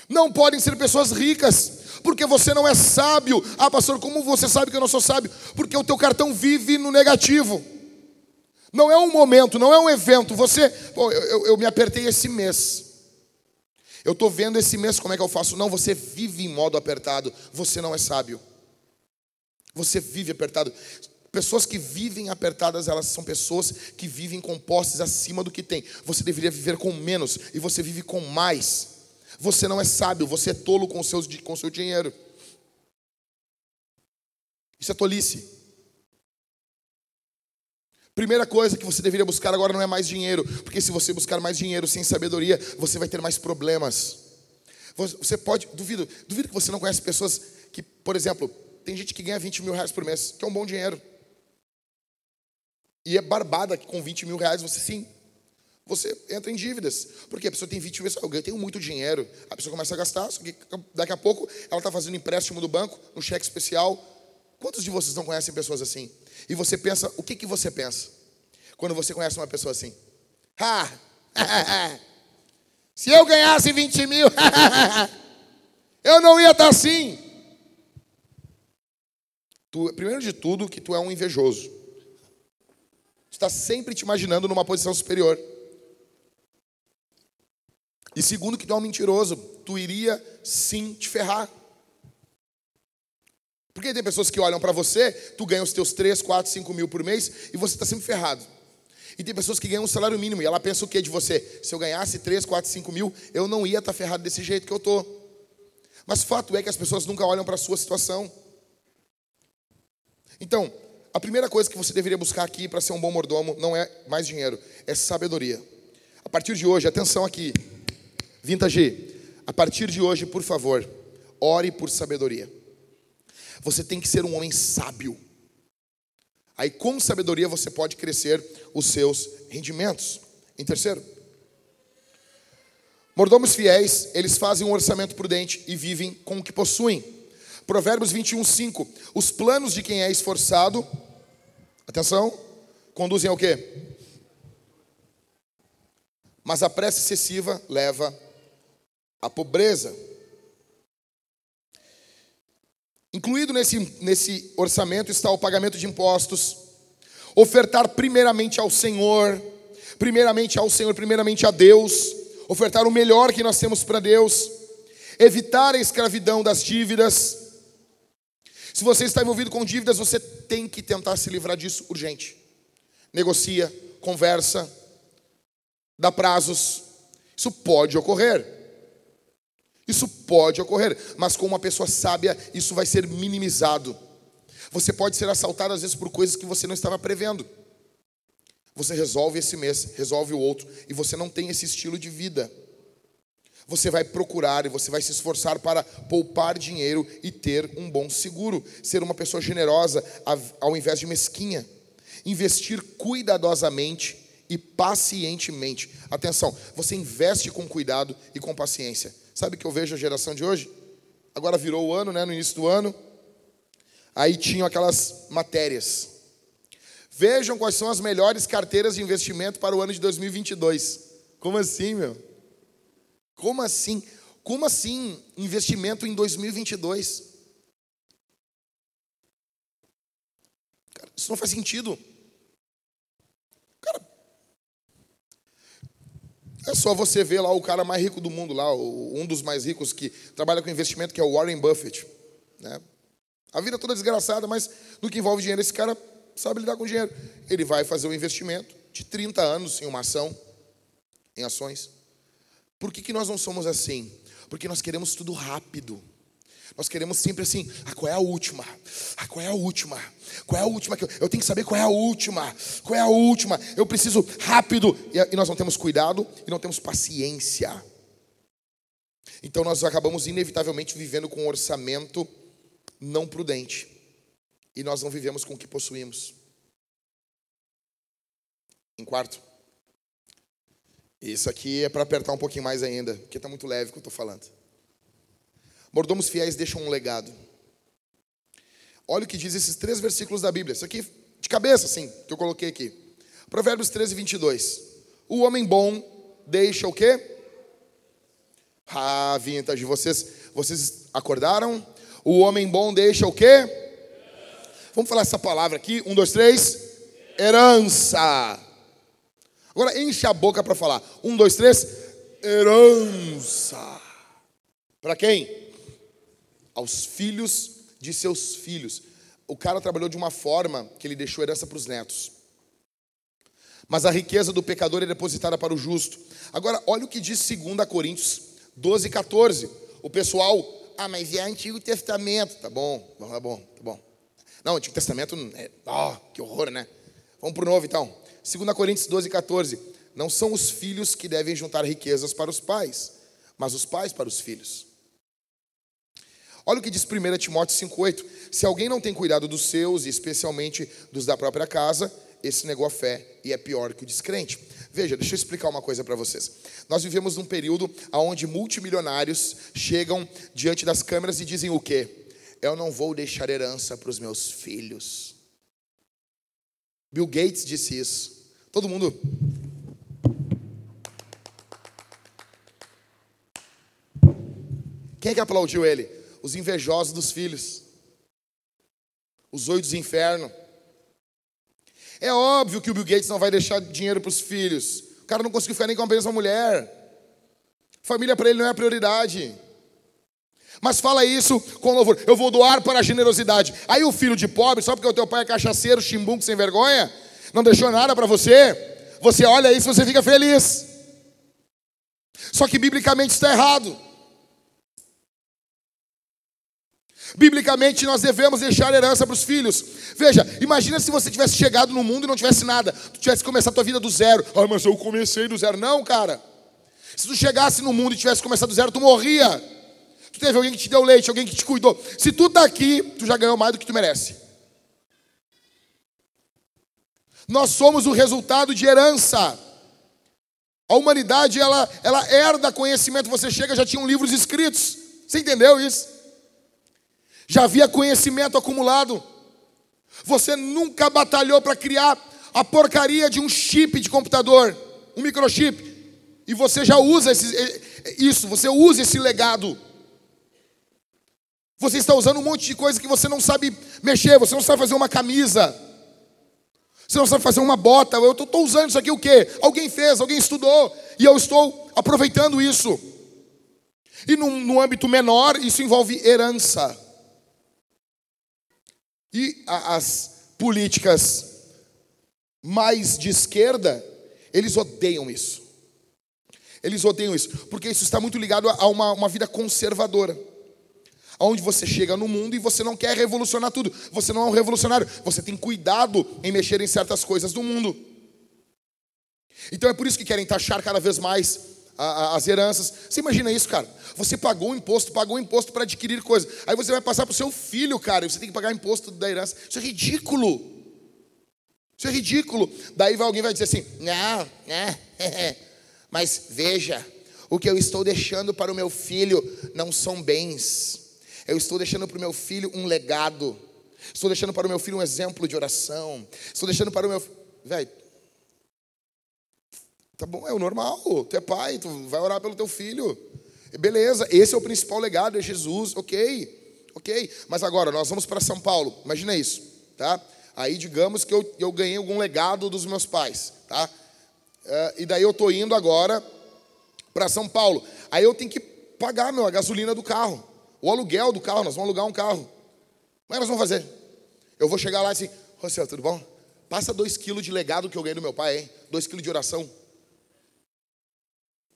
Não podem ser pessoas ricas, porque você não é sábio. Ah, pastor, como você sabe que eu não sou sábio? Porque o teu cartão vive no negativo. Não é um momento, não é um evento. Você, pô, eu, eu, eu me apertei esse mês. Eu estou vendo esse mês como é que eu faço. Não, você vive em modo apertado. Você não é sábio. Você vive apertado. Pessoas que vivem apertadas, elas são pessoas que vivem com posses acima do que tem. Você deveria viver com menos e você vive com mais. Você não é sábio, você é tolo com o seu, com seu dinheiro. Isso é tolice. Primeira coisa que você deveria buscar agora não é mais dinheiro, porque se você buscar mais dinheiro sem sabedoria, você vai ter mais problemas. Você pode, duvido, duvido que você não conhece pessoas que, por exemplo, tem gente que ganha 20 mil reais por mês, que é um bom dinheiro. E é barbada que com 20 mil reais você sim, você entra em dívidas. Porque a pessoa tem 20 mil, eu tenho muito dinheiro. A pessoa começa a gastar, daqui a pouco ela está fazendo empréstimo do banco, no cheque especial. Quantos de vocês não conhecem pessoas assim? E você pensa, o que, que você pensa? Quando você conhece uma pessoa assim? Ha! Se eu ganhasse 20 mil, eu não ia estar assim. Tu, primeiro de tudo, que tu é um invejoso está sempre te imaginando numa posição superior. E segundo, que tu é um mentiroso, tu iria sim te ferrar. Porque tem pessoas que olham para você, tu ganha os teus 3, 4, 5 mil por mês e você está sempre ferrado. E tem pessoas que ganham um salário mínimo e ela pensa o que de você? Se eu ganhasse 3, 4, 5 mil, eu não ia estar tá ferrado desse jeito que eu tô. Mas fato é que as pessoas nunca olham para a sua situação. Então, a primeira coisa que você deveria buscar aqui para ser um bom mordomo não é mais dinheiro, é sabedoria. A partir de hoje, atenção aqui, Vintage, a partir de hoje, por favor, ore por sabedoria. Você tem que ser um homem sábio. Aí, com sabedoria, você pode crescer os seus rendimentos. Em terceiro, mordomos fiéis, eles fazem um orçamento prudente e vivem com o que possuem. Provérbios 21, 5. Os planos de quem é esforçado, atenção, conduzem ao quê? Mas a pressa excessiva leva à pobreza. Incluído nesse, nesse orçamento está o pagamento de impostos, ofertar primeiramente ao Senhor, primeiramente ao Senhor, primeiramente a Deus, ofertar o melhor que nós temos para Deus, evitar a escravidão das dívidas, se você está envolvido com dívidas, você tem que tentar se livrar disso urgente. Negocia, conversa, dá prazos. Isso pode ocorrer. Isso pode ocorrer, mas com uma pessoa sábia, isso vai ser minimizado. Você pode ser assaltado às vezes por coisas que você não estava prevendo. Você resolve esse mês, resolve o outro, e você não tem esse estilo de vida você vai procurar e você vai se esforçar para poupar dinheiro e ter um bom seguro, ser uma pessoa generosa ao invés de mesquinha, investir cuidadosamente e pacientemente. Atenção, você investe com cuidado e com paciência. Sabe que eu vejo a geração de hoje? Agora virou o ano, né, no início do ano. Aí tinham aquelas matérias. Vejam quais são as melhores carteiras de investimento para o ano de 2022. Como assim, meu? Como assim? Como assim investimento em 2022? Cara, isso não faz sentido. É só você ver lá o cara mais rico do mundo, lá, um dos mais ricos que trabalha com investimento, que é o Warren Buffett. Né? A vida toda desgraçada, mas no que envolve dinheiro, esse cara sabe lidar com dinheiro. Ele vai fazer um investimento de 30 anos em uma ação, em ações. Por que, que nós não somos assim? Porque nós queremos tudo rápido. Nós queremos sempre assim, ah, qual é a última? Ah, qual é a última? Qual é a última? que Eu, eu tenho que saber qual é a última. Qual é a última? Eu preciso rápido. E, e nós não temos cuidado e não temos paciência. Então nós acabamos inevitavelmente vivendo com um orçamento não prudente. E nós não vivemos com o que possuímos. Em quarto, isso aqui é para apertar um pouquinho mais ainda, porque está muito leve o que eu estou falando. Mordomos fiéis deixam um legado. Olha o que diz esses três versículos da Bíblia. Isso aqui de cabeça, assim, que eu coloquei aqui. Provérbios 13, 22. O homem bom deixa o quê? Ah, vintage, vocês, vocês acordaram? O homem bom deixa o quê? Vamos falar essa palavra aqui. Um, dois, três. Herança. Agora enche a boca para falar. Um, dois, três. Herança. Para quem? Aos filhos de seus filhos. o cara trabalhou de uma forma que ele deixou herança para os netos. Mas a riqueza do pecador é depositada para o justo. Agora, olha o que diz 2 Coríntios 12, 14. O pessoal, ah, mas é Antigo Testamento. Tá bom, tá bom, tá bom. Não, Antigo Testamento, é, oh, que horror, né? Vamos para o novo então. 2 Coríntios 12, 14. Não são os filhos que devem juntar riquezas para os pais, mas os pais para os filhos. Olha o que diz 1 Timóteo 5,8: Se alguém não tem cuidado dos seus, e especialmente dos da própria casa, esse negou a fé e é pior que o descrente. Veja, deixa eu explicar uma coisa para vocês. Nós vivemos num período onde multimilionários chegam diante das câmeras e dizem o quê? Eu não vou deixar herança para os meus filhos. Bill Gates disse isso. Todo mundo. Quem é que aplaudiu ele? Os invejosos dos filhos. Os oito do inferno. É óbvio que o Bill Gates não vai deixar dinheiro para os filhos. O cara não conseguiu ficar nem com a mesma mulher. Família para ele não é a prioridade. Mas fala isso com louvor. Eu vou doar para a generosidade. Aí o filho de pobre, só porque o teu pai é cachaceiro, chimbunco sem vergonha, não deixou nada para você. Você olha isso e você fica feliz. Só que biblicamente está errado. Biblicamente, nós devemos deixar herança para os filhos. Veja, imagina se você tivesse chegado no mundo e não tivesse nada. Tu tivesse começado a tua vida do zero. Ah, mas eu comecei do zero. Não, cara. Se tu chegasse no mundo e tivesse começado do zero, tu morria. Tu teve alguém que te deu leite, alguém que te cuidou. Se tu está aqui, tu já ganhou mais do que tu merece. Nós somos o resultado de herança. A humanidade, ela, ela herda conhecimento. Você chega, já tinham livros escritos. Você entendeu isso? Já havia conhecimento acumulado. Você nunca batalhou para criar a porcaria de um chip de computador, um microchip. E você já usa esse, isso, você usa esse legado. Você está usando um monte de coisa que você não sabe mexer, você não sabe fazer uma camisa. Você não sabe fazer uma bota. Eu estou usando isso aqui o quê? Alguém fez, alguém estudou. E eu estou aproveitando isso. E no âmbito menor, isso envolve herança. E as políticas mais de esquerda, eles odeiam isso. Eles odeiam isso, porque isso está muito ligado a uma, uma vida conservadora. Onde você chega no mundo e você não quer revolucionar tudo. Você não é um revolucionário. Você tem cuidado em mexer em certas coisas do mundo. Então é por isso que querem taxar cada vez mais as heranças. Você imagina isso, cara? Você pagou o imposto, pagou o imposto para adquirir coisa. Aí você vai passar para o seu filho, cara, e você tem que pagar imposto da herança. Isso é ridículo. Isso é ridículo. Daí alguém vai dizer assim: não, né? Mas veja, o que eu estou deixando para o meu filho não são bens. Eu estou deixando para o meu filho um legado. Estou deixando para o meu filho um exemplo de oração. Estou deixando para o meu. Velho, Tá bom, é o normal. Tu é pai, tu vai orar pelo teu filho. Beleza, esse é o principal legado, é Jesus, ok, ok. Mas agora, nós vamos para São Paulo, imagina isso, tá? Aí, digamos que eu, eu ganhei algum legado dos meus pais, tá? Uh, e daí eu tô indo agora para São Paulo. Aí eu tenho que pagar, meu, a gasolina do carro, o aluguel do carro, nós vamos alugar um carro. Como é que nós vamos fazer? Eu vou chegar lá e assim, Rosel, tudo bom? Passa dois quilos de legado que eu ganhei do meu pai, hein? Dois quilos de oração.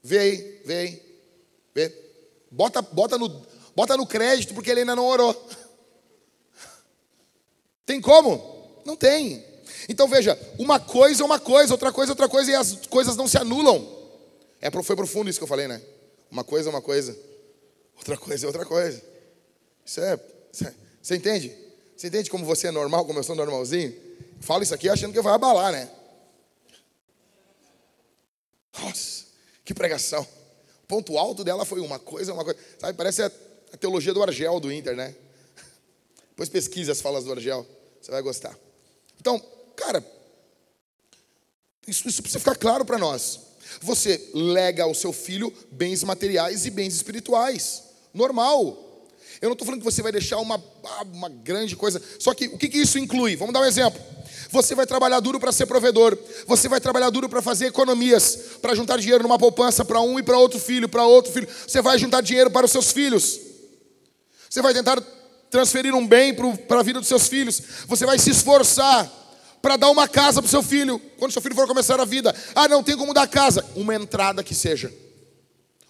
Vê aí, vê aí. Vê. Bota, bota, no, bota no crédito porque ele ainda não orou. Tem como? Não tem. Então veja, uma coisa é uma coisa, outra coisa é outra coisa e as coisas não se anulam. É, foi profundo isso que eu falei, né? Uma coisa é uma coisa, outra coisa é outra coisa. Isso é, é, Você entende? Você entende como você é normal, como eu sou normalzinho? Falo isso aqui achando que vai abalar, né? Nossa. Que pregação. O ponto alto dela foi uma coisa, uma coisa. Sabe, parece a, a teologia do Argel do Inter, né? Depois pesquisa as falas do Argel, você vai gostar. Então, cara, isso, isso precisa ficar claro para nós. Você lega ao seu filho bens materiais e bens espirituais. Normal. Eu não estou falando que você vai deixar uma, uma grande coisa. Só que o que, que isso inclui? Vamos dar um exemplo. Você vai trabalhar duro para ser provedor. Você vai trabalhar duro para fazer economias, para juntar dinheiro numa poupança para um e para outro filho, para outro filho. Você vai juntar dinheiro para os seus filhos. Você vai tentar transferir um bem para a vida dos seus filhos. Você vai se esforçar para dar uma casa para o seu filho. Quando seu filho for começar a vida, ah, não tem como dar casa. Uma entrada que seja.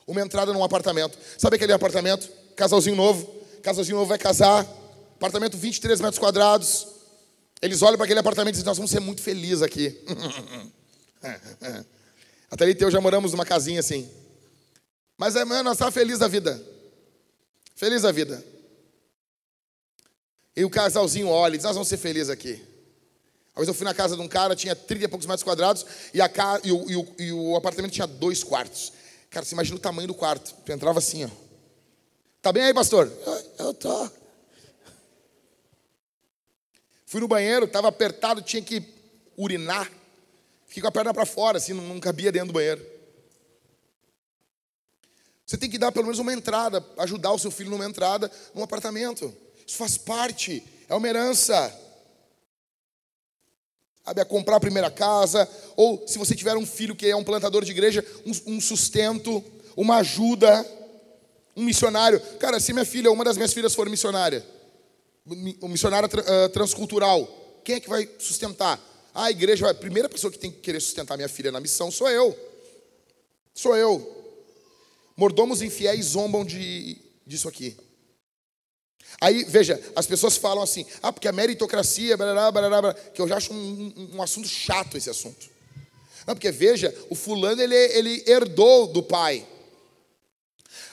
Uma entrada num apartamento. Sabe aquele apartamento? Casalzinho novo. Casalzinho novo vai casar. Apartamento 23 metros quadrados. Eles olham para aquele apartamento e dizem: Nós vamos ser muito felizes aqui. Até ali eu já moramos numa casinha assim. Mas é, nós estamos felizes da vida. Feliz da vida. E o casalzinho olha e diz: Nós vamos ser felizes aqui. Uma vez eu fui na casa de um cara, tinha 30 e poucos metros quadrados, e, a ca... e, o, e, o, e o apartamento tinha dois quartos. Cara, você imagina o tamanho do quarto. Tu entrava assim, ó. Tá bem aí, pastor? Eu, eu tô. Fui no banheiro, estava apertado, tinha que urinar. Fiquei com a perna para fora, assim, não, cabia dentro do banheiro. Você tem que dar pelo menos uma entrada, ajudar o seu filho numa entrada num apartamento. Isso faz parte, é uma herança. Sabe, a comprar a primeira casa, ou se você tiver um filho que é um plantador de igreja, um, um sustento, uma ajuda, um missionário. Cara, se minha filha, uma das minhas filhas for missionária, uma missionária uh, transcultural, quem é que vai sustentar? a igreja a primeira pessoa que tem que querer sustentar minha filha na missão sou eu. Sou eu. Mordomos infiéis zombam de, disso aqui. Aí, veja, as pessoas falam assim, ah, porque a meritocracia, blá, blá, blá, que eu já acho um, um, um, assunto chato esse assunto. Não, porque veja, o fulano ele, ele herdou do pai.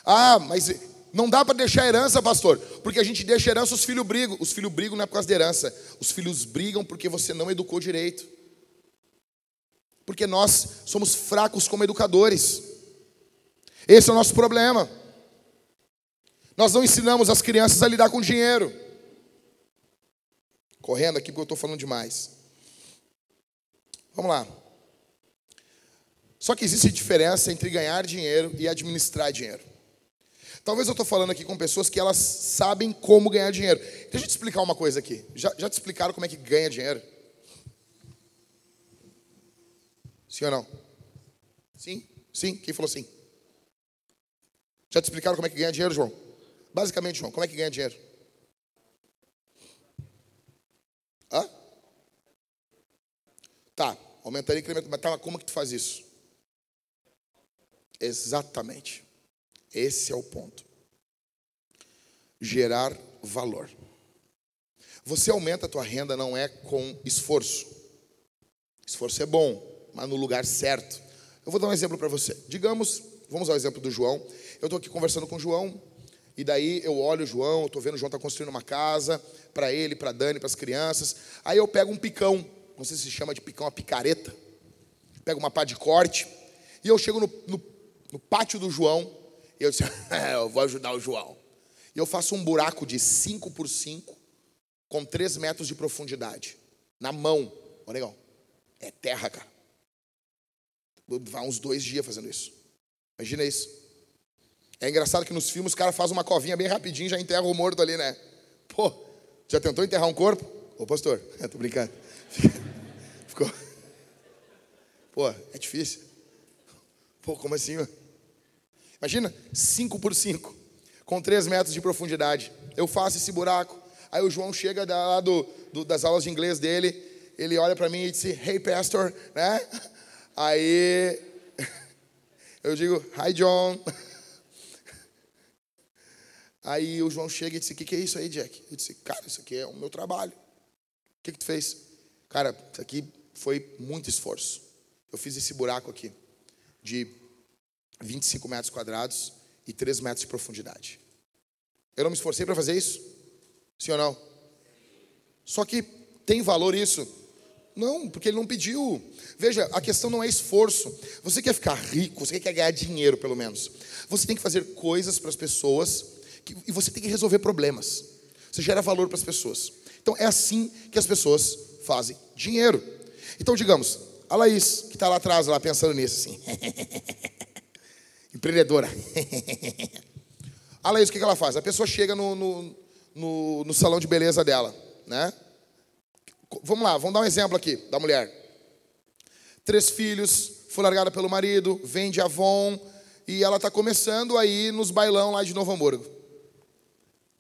Ah, mas não dá para deixar herança, pastor, porque a gente deixa herança, os filhos brigam. Os filhos brigam não é por causa da herança, os filhos brigam porque você não educou direito. Porque nós somos fracos como educadores. Esse é o nosso problema. Nós não ensinamos as crianças a lidar com dinheiro. Correndo aqui porque eu estou falando demais. Vamos lá. Só que existe diferença entre ganhar dinheiro e administrar dinheiro. Talvez eu estou falando aqui com pessoas que elas sabem como ganhar dinheiro. Deixa eu te explicar uma coisa aqui. Já, já te explicaram como é que ganha dinheiro? Sim ou não? Sim? Sim? Quem falou sim? Já te explicaram como é que ganha dinheiro, João? Basicamente, João, como é que ganha dinheiro? Hã? Tá, aumentaria incremento, mas tá, como é que tu faz isso? Exatamente. Esse é o ponto. Gerar valor. Você aumenta a tua renda não é com esforço. Esforço é bom, mas no lugar certo. Eu vou dar um exemplo para você. Digamos, vamos ao exemplo do João. Eu estou aqui conversando com o João, e daí eu olho o João, estou vendo o João está construindo uma casa para ele, para Dani, para as crianças. Aí eu pego um picão, não sei se chama de picão, uma picareta. Pego uma pá de corte, e eu chego no, no, no pátio do João, eu disse, é, eu vou ajudar o João. E eu faço um buraco de 5 por 5, com 3 metros de profundidade. Na mão. Olha legal. É terra, cara. Vai uns dois dias fazendo isso. Imagina isso. É engraçado que nos filmes o cara faz uma covinha bem rapidinho já enterra o morto ali, né? Pô, já tentou enterrar um corpo? Ô pastor, tô brincando. Ficou. Pô, é difícil. Pô, como assim? Imagina, 5 por 5, com 3 metros de profundidade. Eu faço esse buraco. Aí o João chega lá do, do, das aulas de inglês dele, ele olha para mim e diz, Hey, pastor, né? Aí eu digo, Hi, John. Aí o João chega e disse, o que, que é isso aí, Jack? Eu disse, cara, isso aqui é o meu trabalho. O que, que tu fez? Cara, isso aqui foi muito esforço. Eu fiz esse buraco aqui, de 25 metros quadrados e 3 metros de profundidade. Eu não me esforcei para fazer isso? Sim ou não? Só que tem valor isso? Não, porque ele não pediu. Veja, a questão não é esforço. Você quer ficar rico, você quer ganhar dinheiro, pelo menos. Você tem que fazer coisas para as pessoas que, e você tem que resolver problemas. Você gera valor para as pessoas. Então é assim que as pessoas fazem dinheiro. Então, digamos, a Laís, que está lá atrás, lá pensando nisso, assim. Empreendedora. a Laís, o que ela faz? A pessoa chega no, no, no, no salão de beleza dela, né? Vamos lá, vamos dar um exemplo aqui da mulher. Três filhos, foi largada pelo marido, vende Avon e ela está começando aí nos bailão lá de Novo Hamburgo.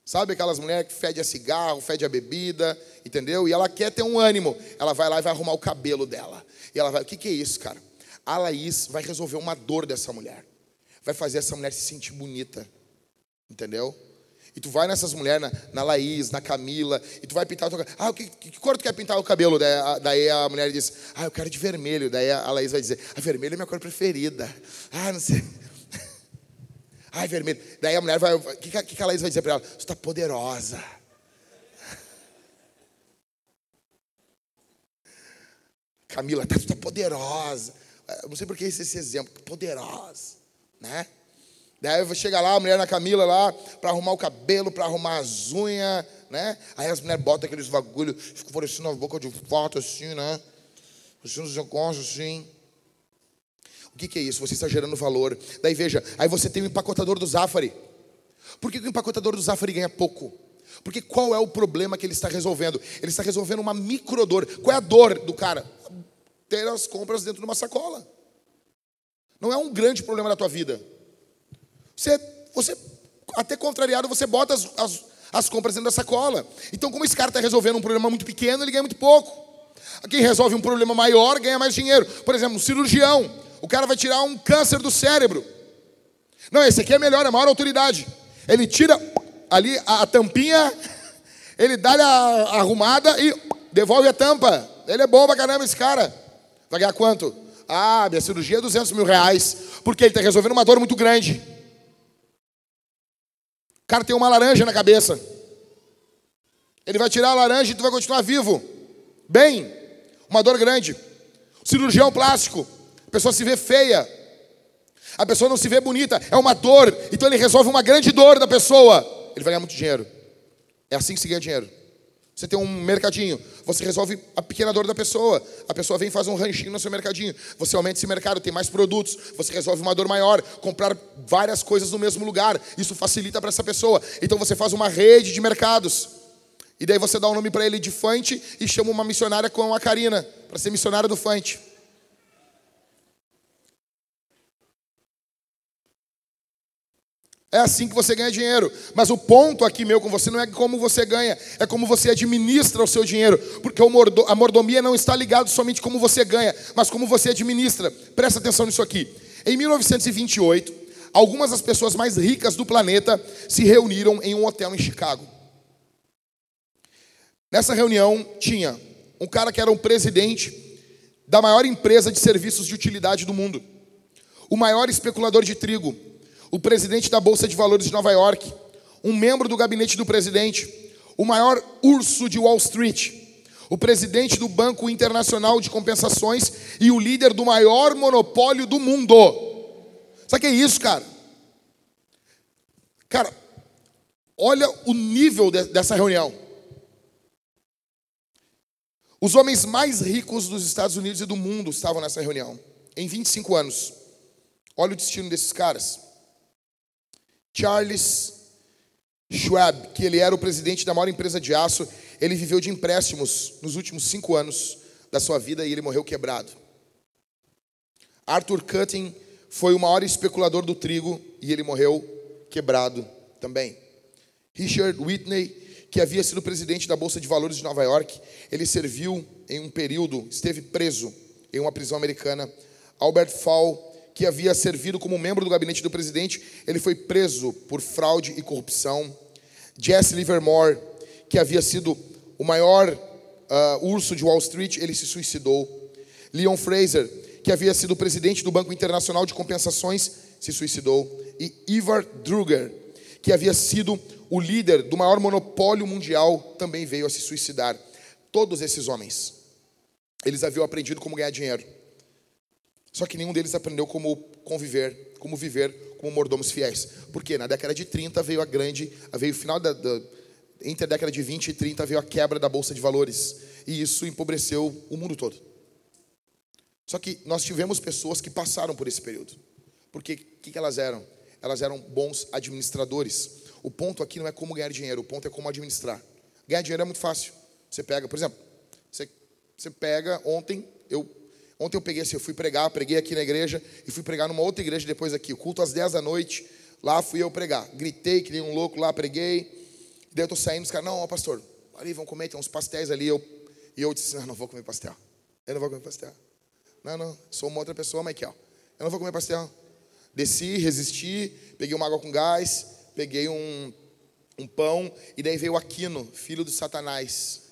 Sabe aquelas mulheres que fede a cigarro, fede a bebida, entendeu? E ela quer ter um ânimo. Ela vai lá e vai arrumar o cabelo dela. E ela vai, o que, que é isso, cara? A Laís vai resolver uma dor dessa mulher. Vai fazer essa mulher se sentir bonita. Entendeu? E tu vai nessas mulheres, na, na Laís, na Camila, e tu vai pintar o teu cabelo. Ah, que, que cor tu quer pintar o cabelo? Daí a, daí a mulher diz, ah, eu quero de vermelho. Daí a Laís vai dizer, a vermelho é minha cor preferida. Ah, não sei. Ai, vermelho. Daí a mulher vai, o que, que a Laís vai dizer para ela? Você está poderosa. Camila, tá, tu está poderosa. Eu não sei por que esse, esse exemplo, poderosa, né? Daí chegar lá, a mulher na Camila lá, para arrumar o cabelo, para arrumar as unhas, né? Aí as mulheres botam aqueles bagulho, ficam parecendo a boca de foto assim, né? Assim, uns negócios assim. O que, que é isso? Você está gerando valor. Daí veja, aí você tem o empacotador do Zafari. Por que, que o empacotador do Zafari ganha pouco? Porque qual é o problema que ele está resolvendo? Ele está resolvendo uma microdor. Qual é a dor do cara? Ter as compras dentro de uma sacola. Não é um grande problema da tua vida. Você, você até contrariado, você bota as, as, as compras dentro da sacola. Então, como esse cara está resolvendo um problema muito pequeno, ele ganha muito pouco. Quem resolve um problema maior ganha mais dinheiro. Por exemplo, um cirurgião. O cara vai tirar um câncer do cérebro. Não, esse aqui é melhor, é maior autoridade. Ele tira ali a, a tampinha, ele dá a, a arrumada e devolve a tampa. Ele é bom pra caramba, esse cara. Vai ganhar quanto? Ah, minha cirurgia é 200 mil reais. Porque ele está resolvendo uma dor muito grande. O cara tem uma laranja na cabeça. Ele vai tirar a laranja e tu vai continuar vivo. Bem, uma dor grande. O cirurgião plástico a pessoa se vê feia, a pessoa não se vê bonita, é uma dor, então ele resolve uma grande dor da pessoa, ele vai ganhar muito dinheiro. É assim que se ganha dinheiro. Você tem um mercadinho, você resolve a pequena dor da pessoa. A pessoa vem e faz um ranchinho no seu mercadinho. Você aumenta esse mercado, tem mais produtos, você resolve uma dor maior, comprar várias coisas no mesmo lugar. Isso facilita para essa pessoa. Então você faz uma rede de mercados. E daí você dá o um nome para ele de Fante e chama uma missionária com a Karina, para ser missionária do Fante. É assim que você ganha dinheiro. Mas o ponto aqui meu com você não é como você ganha, é como você administra o seu dinheiro. Porque a mordomia não está ligada somente como você ganha, mas como você administra. Presta atenção nisso aqui. Em 1928, algumas das pessoas mais ricas do planeta se reuniram em um hotel em Chicago. Nessa reunião tinha um cara que era um presidente da maior empresa de serviços de utilidade do mundo, o maior especulador de trigo, o presidente da Bolsa de Valores de Nova York, um membro do gabinete do presidente, o maior urso de Wall Street, o presidente do Banco Internacional de Compensações e o líder do maior monopólio do mundo. Sabe o que é isso, cara? Cara, olha o nível de, dessa reunião. Os homens mais ricos dos Estados Unidos e do mundo estavam nessa reunião, em 25 anos. Olha o destino desses caras. Charles Schwab, que ele era o presidente da maior empresa de aço, ele viveu de empréstimos nos últimos cinco anos da sua vida e ele morreu quebrado. Arthur Cutting foi o maior especulador do trigo e ele morreu quebrado também. Richard Whitney, que havia sido presidente da Bolsa de Valores de Nova York, ele serviu em um período, esteve preso em uma prisão americana. Albert Fall, que havia servido como membro do gabinete do presidente, ele foi preso por fraude e corrupção. Jesse Livermore, que havia sido o maior uh, urso de Wall Street, ele se suicidou. Leon Fraser, que havia sido presidente do Banco Internacional de Compensações, se suicidou. E Ivar Druger, que havia sido o líder do maior monopólio mundial, também veio a se suicidar. Todos esses homens, eles haviam aprendido como ganhar dinheiro. Só que nenhum deles aprendeu como conviver, como viver como mordomos fiéis. Porque na década de 30 veio a grande, veio o final da, da entre a década de 20 e 30 veio a quebra da bolsa de valores e isso empobreceu o mundo todo. Só que nós tivemos pessoas que passaram por esse período. Porque o que, que elas eram? Elas eram bons administradores. O ponto aqui não é como ganhar dinheiro, o ponto é como administrar. Ganhar dinheiro é muito fácil. Você pega, por exemplo, você, você pega ontem, eu Ontem eu peguei assim, eu fui pregar, preguei aqui na igreja e fui pregar numa outra igreja depois aqui. O culto às 10 da noite, lá fui eu pregar. Gritei que nem um louco lá, preguei. Daí eu tô saindo, os caras, não, ó, pastor, ali vão comer, tem uns pastéis ali. Eu, e eu disse, não, não vou comer pastel. Eu não vou comer pastel. Não, não, sou uma outra pessoa, Michael. Eu não vou comer pastel. Desci, resisti, peguei uma água com gás, peguei um, um pão, e daí veio Aquino, filho do Satanás.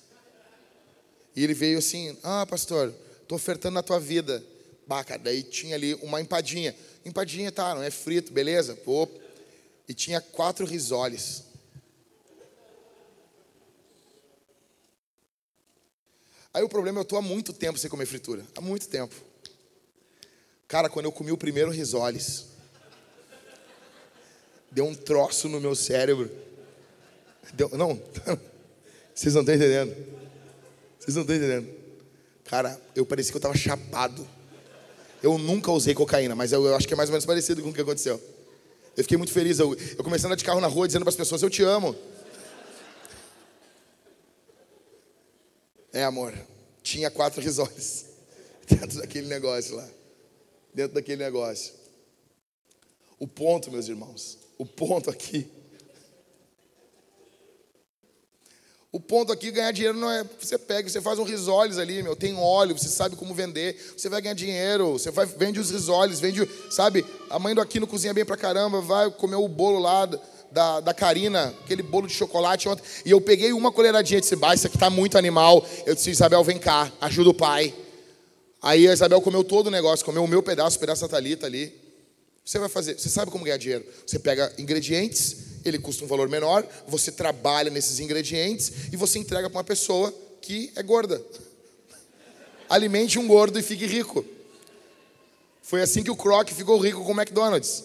E ele veio assim, ah, pastor, estou ofertando na tua vida. Baca, daí tinha ali uma empadinha. Empadinha, tá, não é frito, beleza? Pô. E tinha quatro risoles. Aí o problema é eu estou há muito tempo sem comer fritura. Há muito tempo. Cara, quando eu comi o primeiro risoles, deu um troço no meu cérebro. Deu, não, vocês não estão entendendo. Vocês não estão entendendo. Cara, eu parecia que eu estava chapado. Eu nunca usei cocaína, mas eu, eu, acho que é mais ou menos parecido com o que aconteceu. Eu fiquei muito feliz. Eu, eu comecei a andar de carro na rua dizendo para as pessoas: Eu te amo. É, amor. Tinha quatro risórios dentro daquele negócio lá. Dentro daquele negócio. O ponto, meus irmãos, o ponto aqui. O ponto aqui, ganhar dinheiro não é. Você pega, você faz um risoles ali, meu, tem óleo, você sabe como vender, você vai ganhar dinheiro, você vai, vende os risoles, vende, sabe? A mãe do Aquino cozinha bem pra caramba, vai comer o bolo lá da, da Karina, aquele bolo de chocolate ontem. E eu peguei uma colheradinha de disse, isso aqui está muito animal. Eu disse, Isabel, vem cá, ajuda o pai. Aí a Isabel comeu todo o negócio, comeu o meu pedaço, o pedaço da Thalita ali. Você vai fazer, você sabe como ganhar dinheiro. Você pega ingredientes, ele custa um valor menor, você trabalha nesses ingredientes e você entrega para uma pessoa que é gorda. Alimente um gordo e fique rico. Foi assim que o Croc ficou rico com o McDonald's.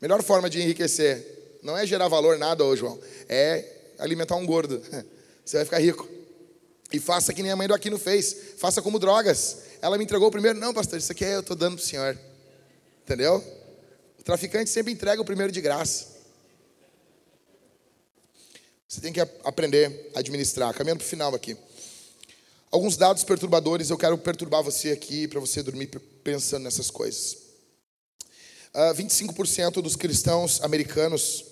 Melhor forma de enriquecer não é gerar valor nada, ô João. É alimentar um gordo. Você vai ficar rico. E faça que nem a mãe do Aquino fez. Faça como drogas. Ela me entregou o primeiro. Não, pastor, isso aqui eu estou dando para o senhor. Entendeu? O traficante sempre entrega o primeiro de graça. Você tem que aprender a administrar. Caminhando para o final aqui. Alguns dados perturbadores, eu quero perturbar você aqui para você dormir pensando nessas coisas. Uh, ah, 25% dos cristãos americanos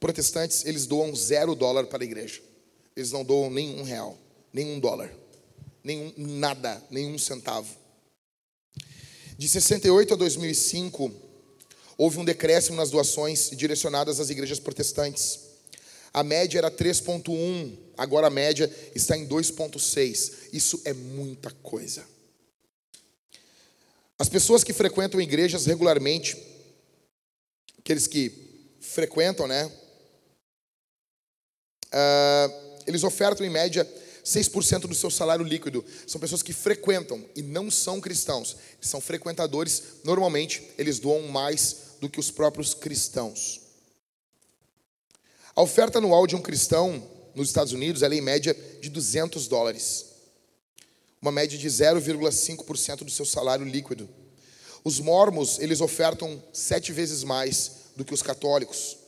protestantes, eles doam zero dólar para a igreja. Eles não doam nenhum real, nenhum dólar, nenhum nada, nenhum centavo. De 68 a 2005, houve um decréscimo nas doações direcionadas às igrejas protestantes. A média era 3,1, agora a média está em 2,6. Isso é muita coisa. As pessoas que frequentam igrejas regularmente, aqueles que frequentam, né? Uh, eles ofertam em média 6% do seu salário líquido. São pessoas que frequentam e não são cristãos. São frequentadores. Normalmente, eles doam mais do que os próprios cristãos. A oferta anual de um cristão nos Estados Unidos é em média de 200 dólares. Uma média de 0,5% do seu salário líquido. Os mormos, eles ofertam sete vezes mais do que os católicos.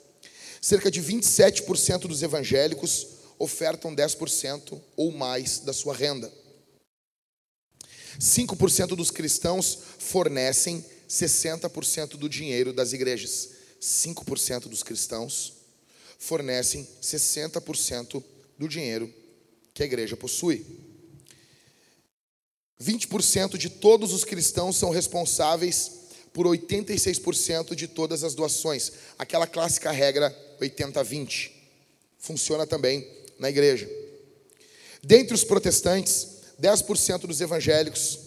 Cerca de 27% dos evangélicos ofertam 10% ou mais da sua renda. 5% dos cristãos fornecem 60% do dinheiro das igrejas. 5% dos cristãos fornecem 60% do dinheiro que a igreja possui. 20% de todos os cristãos são responsáveis por 86% de todas as doações. Aquela clássica regra 80-20. Funciona também na igreja. Dentre os protestantes, 10% dos evangélicos,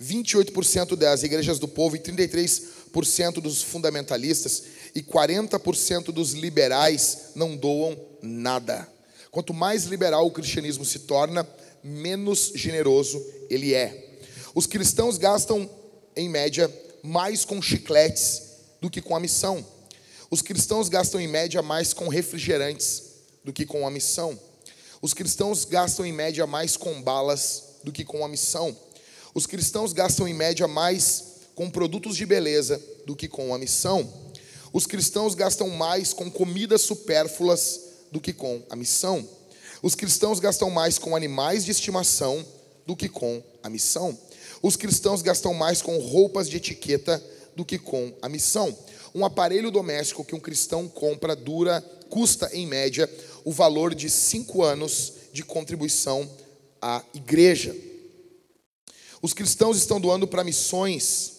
28% das igrejas do povo e 33% dos fundamentalistas e 40% dos liberais não doam nada. Quanto mais liberal o cristianismo se torna, menos generoso ele é. Os cristãos gastam, em média, mais com chicletes do que com a missão. Os cristãos gastam em média mais com refrigerantes do que com a missão. Os cristãos gastam em média mais com balas do que com a missão. Os cristãos gastam em média mais com produtos de beleza do que com a missão. Os cristãos gastam mais com comidas supérfluas do que com a missão. Os cristãos gastam mais com animais de estimação do que com a missão. Os cristãos gastam mais com roupas de etiqueta do que com a missão. Um aparelho doméstico que um cristão compra dura, custa em média o valor de cinco anos de contribuição à igreja. Os cristãos estão doando para missões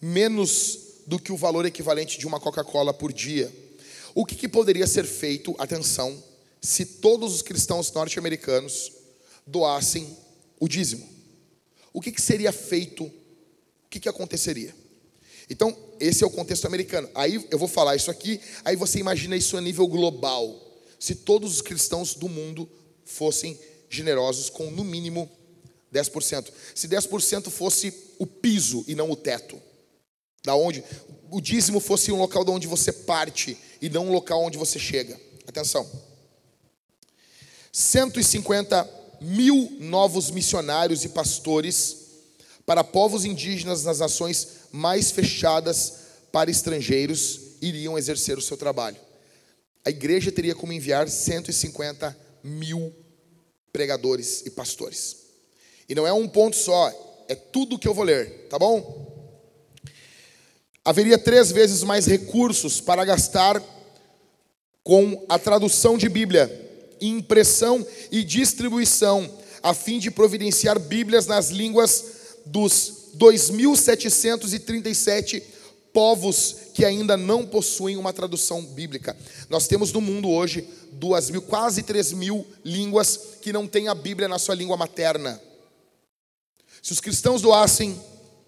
menos do que o valor equivalente de uma Coca-Cola por dia. O que, que, poderia ser feito, atenção, se todos os cristãos norte-americanos doassem o dízimo? O que, que seria feito? O que, que aconteceria? Então, esse é o contexto americano. Aí eu vou falar isso aqui, aí você imagina isso a nível global. Se todos os cristãos do mundo fossem generosos com no mínimo 10%. Se 10% fosse o piso e não o teto. Da onde o dízimo fosse um local de onde você parte e não um local onde você chega. Atenção. 150 mil novos missionários e pastores para povos indígenas nas nações mais fechadas para estrangeiros iriam exercer o seu trabalho. A igreja teria como enviar 150 mil pregadores e pastores. E não é um ponto só, é tudo que eu vou ler, tá bom? Haveria três vezes mais recursos para gastar com a tradução de Bíblia, impressão e distribuição, a fim de providenciar Bíblias nas línguas dos 2.737 povos que ainda não possuem uma tradução bíblica. Nós temos no mundo hoje duas mil, quase três mil línguas que não têm a Bíblia na sua língua materna. Se os cristãos doassem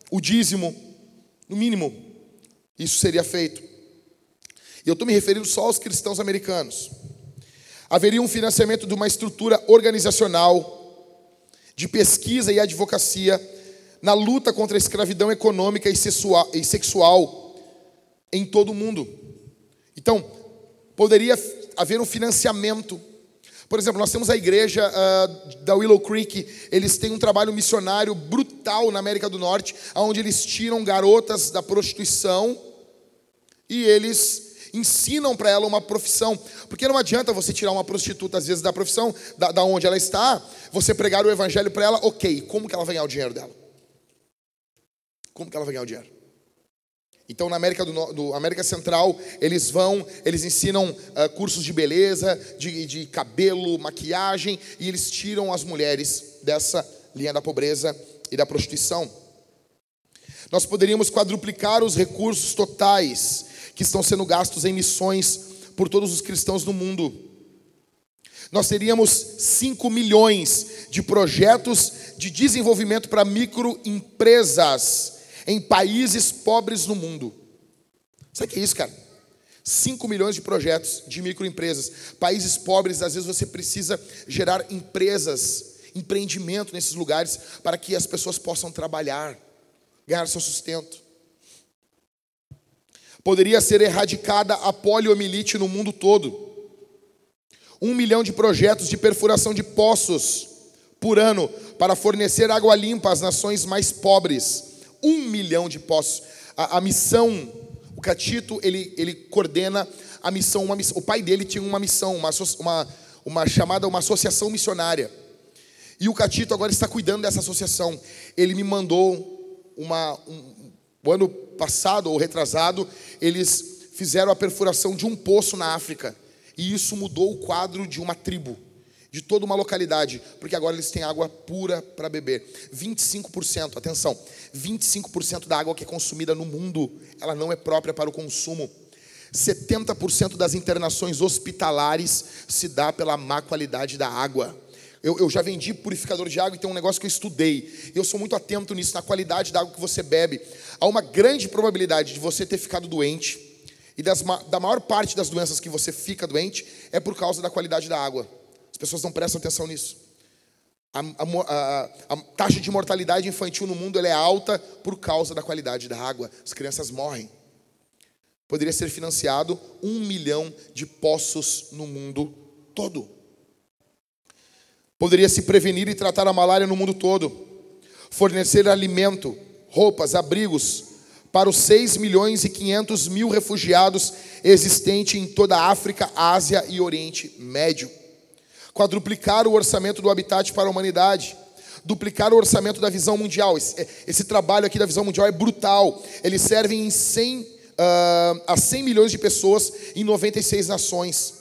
o dízimo, no mínimo, isso seria feito. E eu estou me referindo só aos cristãos americanos. Haveria um financiamento de uma estrutura organizacional, de pesquisa e advocacia, na luta contra a escravidão econômica e sexual em todo o mundo. Então, poderia haver um financiamento por exemplo, nós temos a igreja uh, da Willow Creek, eles têm um trabalho missionário brutal na América do Norte, onde eles tiram garotas da prostituição e eles ensinam para ela uma profissão. Porque não adianta você tirar uma prostituta, às vezes, da profissão, da, da onde ela está, você pregar o evangelho para ela, ok, como que ela vai ganhar o dinheiro dela? Como que ela vai ganhar o dinheiro? Então, na América, do, do, América Central, eles vão, eles ensinam uh, cursos de beleza, de, de cabelo, maquiagem, e eles tiram as mulheres dessa linha da pobreza e da prostituição. Nós poderíamos quadruplicar os recursos totais que estão sendo gastos em missões por todos os cristãos do mundo. Nós teríamos 5 milhões de projetos de desenvolvimento para microempresas em países pobres no mundo. Sabe o que é isso, cara? 5 milhões de projetos de microempresas. Países pobres, às vezes você precisa gerar empresas, empreendimento nesses lugares para que as pessoas possam trabalhar, ganhar seu sustento. Poderia ser erradicada a poliomielite no mundo todo. Um milhão de projetos de perfuração de poços por ano para fornecer água limpa às nações mais pobres um milhão de poços. A, a missão, o Catito, ele, ele coordena a missão, uma missão. O pai dele tinha uma missão, uma, uma, uma chamada, uma associação missionária. E o Catito agora está cuidando dessa associação. Ele me mandou uma. Um, o ano passado ou retrasado, eles fizeram a perfuração de um poço na África. E isso mudou o quadro de uma tribo de toda uma localidade, porque agora eles têm água pura para beber. 25%, atenção, 25% da água que é consumida no mundo, ela não é própria para o consumo. 70% das internações hospitalares se dá pela má qualidade da água. Eu, eu, já vendi purificador de água e tem um negócio que eu estudei. Eu sou muito atento nisso, na qualidade da água que você bebe. Há uma grande probabilidade de você ter ficado doente. E das, da maior parte das doenças que você fica doente é por causa da qualidade da água. As pessoas não prestam atenção nisso. A, a, a, a taxa de mortalidade infantil no mundo é alta por causa da qualidade da água. As crianças morrem. Poderia ser financiado um milhão de poços no mundo todo. Poderia se prevenir e tratar a malária no mundo todo. Fornecer alimento, roupas, abrigos para os 6 milhões e 500 mil refugiados existentes em toda a África, Ásia e Oriente Médio quadruplicar o orçamento do habitat para a humanidade, duplicar o orçamento da visão mundial. Esse, esse trabalho aqui da visão mundial é brutal. Eles servem em 100, uh, a 100 milhões de pessoas em 96 nações.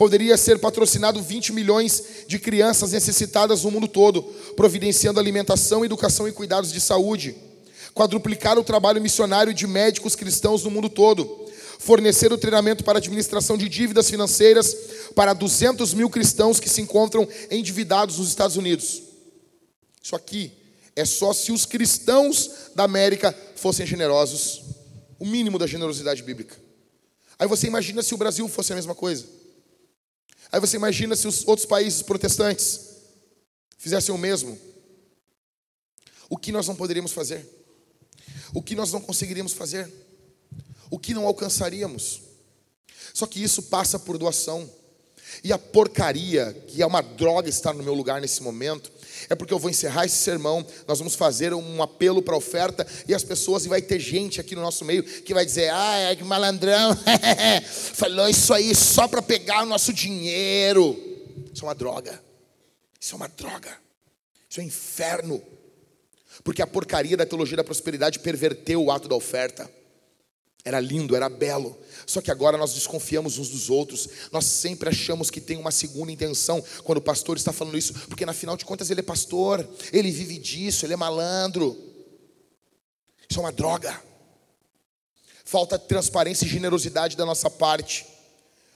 Poderia ser patrocinado 20 milhões de crianças necessitadas no mundo todo, providenciando alimentação, educação e cuidados de saúde. Quadruplicar o trabalho missionário de médicos cristãos no mundo todo. Fornecer o treinamento para administração de dívidas financeiras para 200 mil cristãos que se encontram endividados nos Estados Unidos. Isso aqui é só se os cristãos da América fossem generosos, o mínimo da generosidade bíblica. Aí você imagina se o Brasil fosse a mesma coisa. Aí você imagina se os outros países protestantes fizessem o mesmo. O que nós não poderíamos fazer? O que nós não conseguiríamos fazer? O que não alcançaríamos? Só que isso passa por doação. E a porcaria, que é uma droga estar no meu lugar nesse momento, é porque eu vou encerrar esse sermão, nós vamos fazer um apelo para oferta e as pessoas, e vai ter gente aqui no nosso meio que vai dizer: ah, é que malandrão, falou isso aí só para pegar o nosso dinheiro. Isso é uma droga, isso é uma droga, isso é um inferno, porque a porcaria da teologia da prosperidade perverteu o ato da oferta. Era lindo, era belo. Só que agora nós desconfiamos uns dos outros. Nós sempre achamos que tem uma segunda intenção quando o pastor está falando isso, porque na final de contas ele é pastor, ele vive disso, ele é malandro. Isso é uma droga. Falta transparência e generosidade da nossa parte.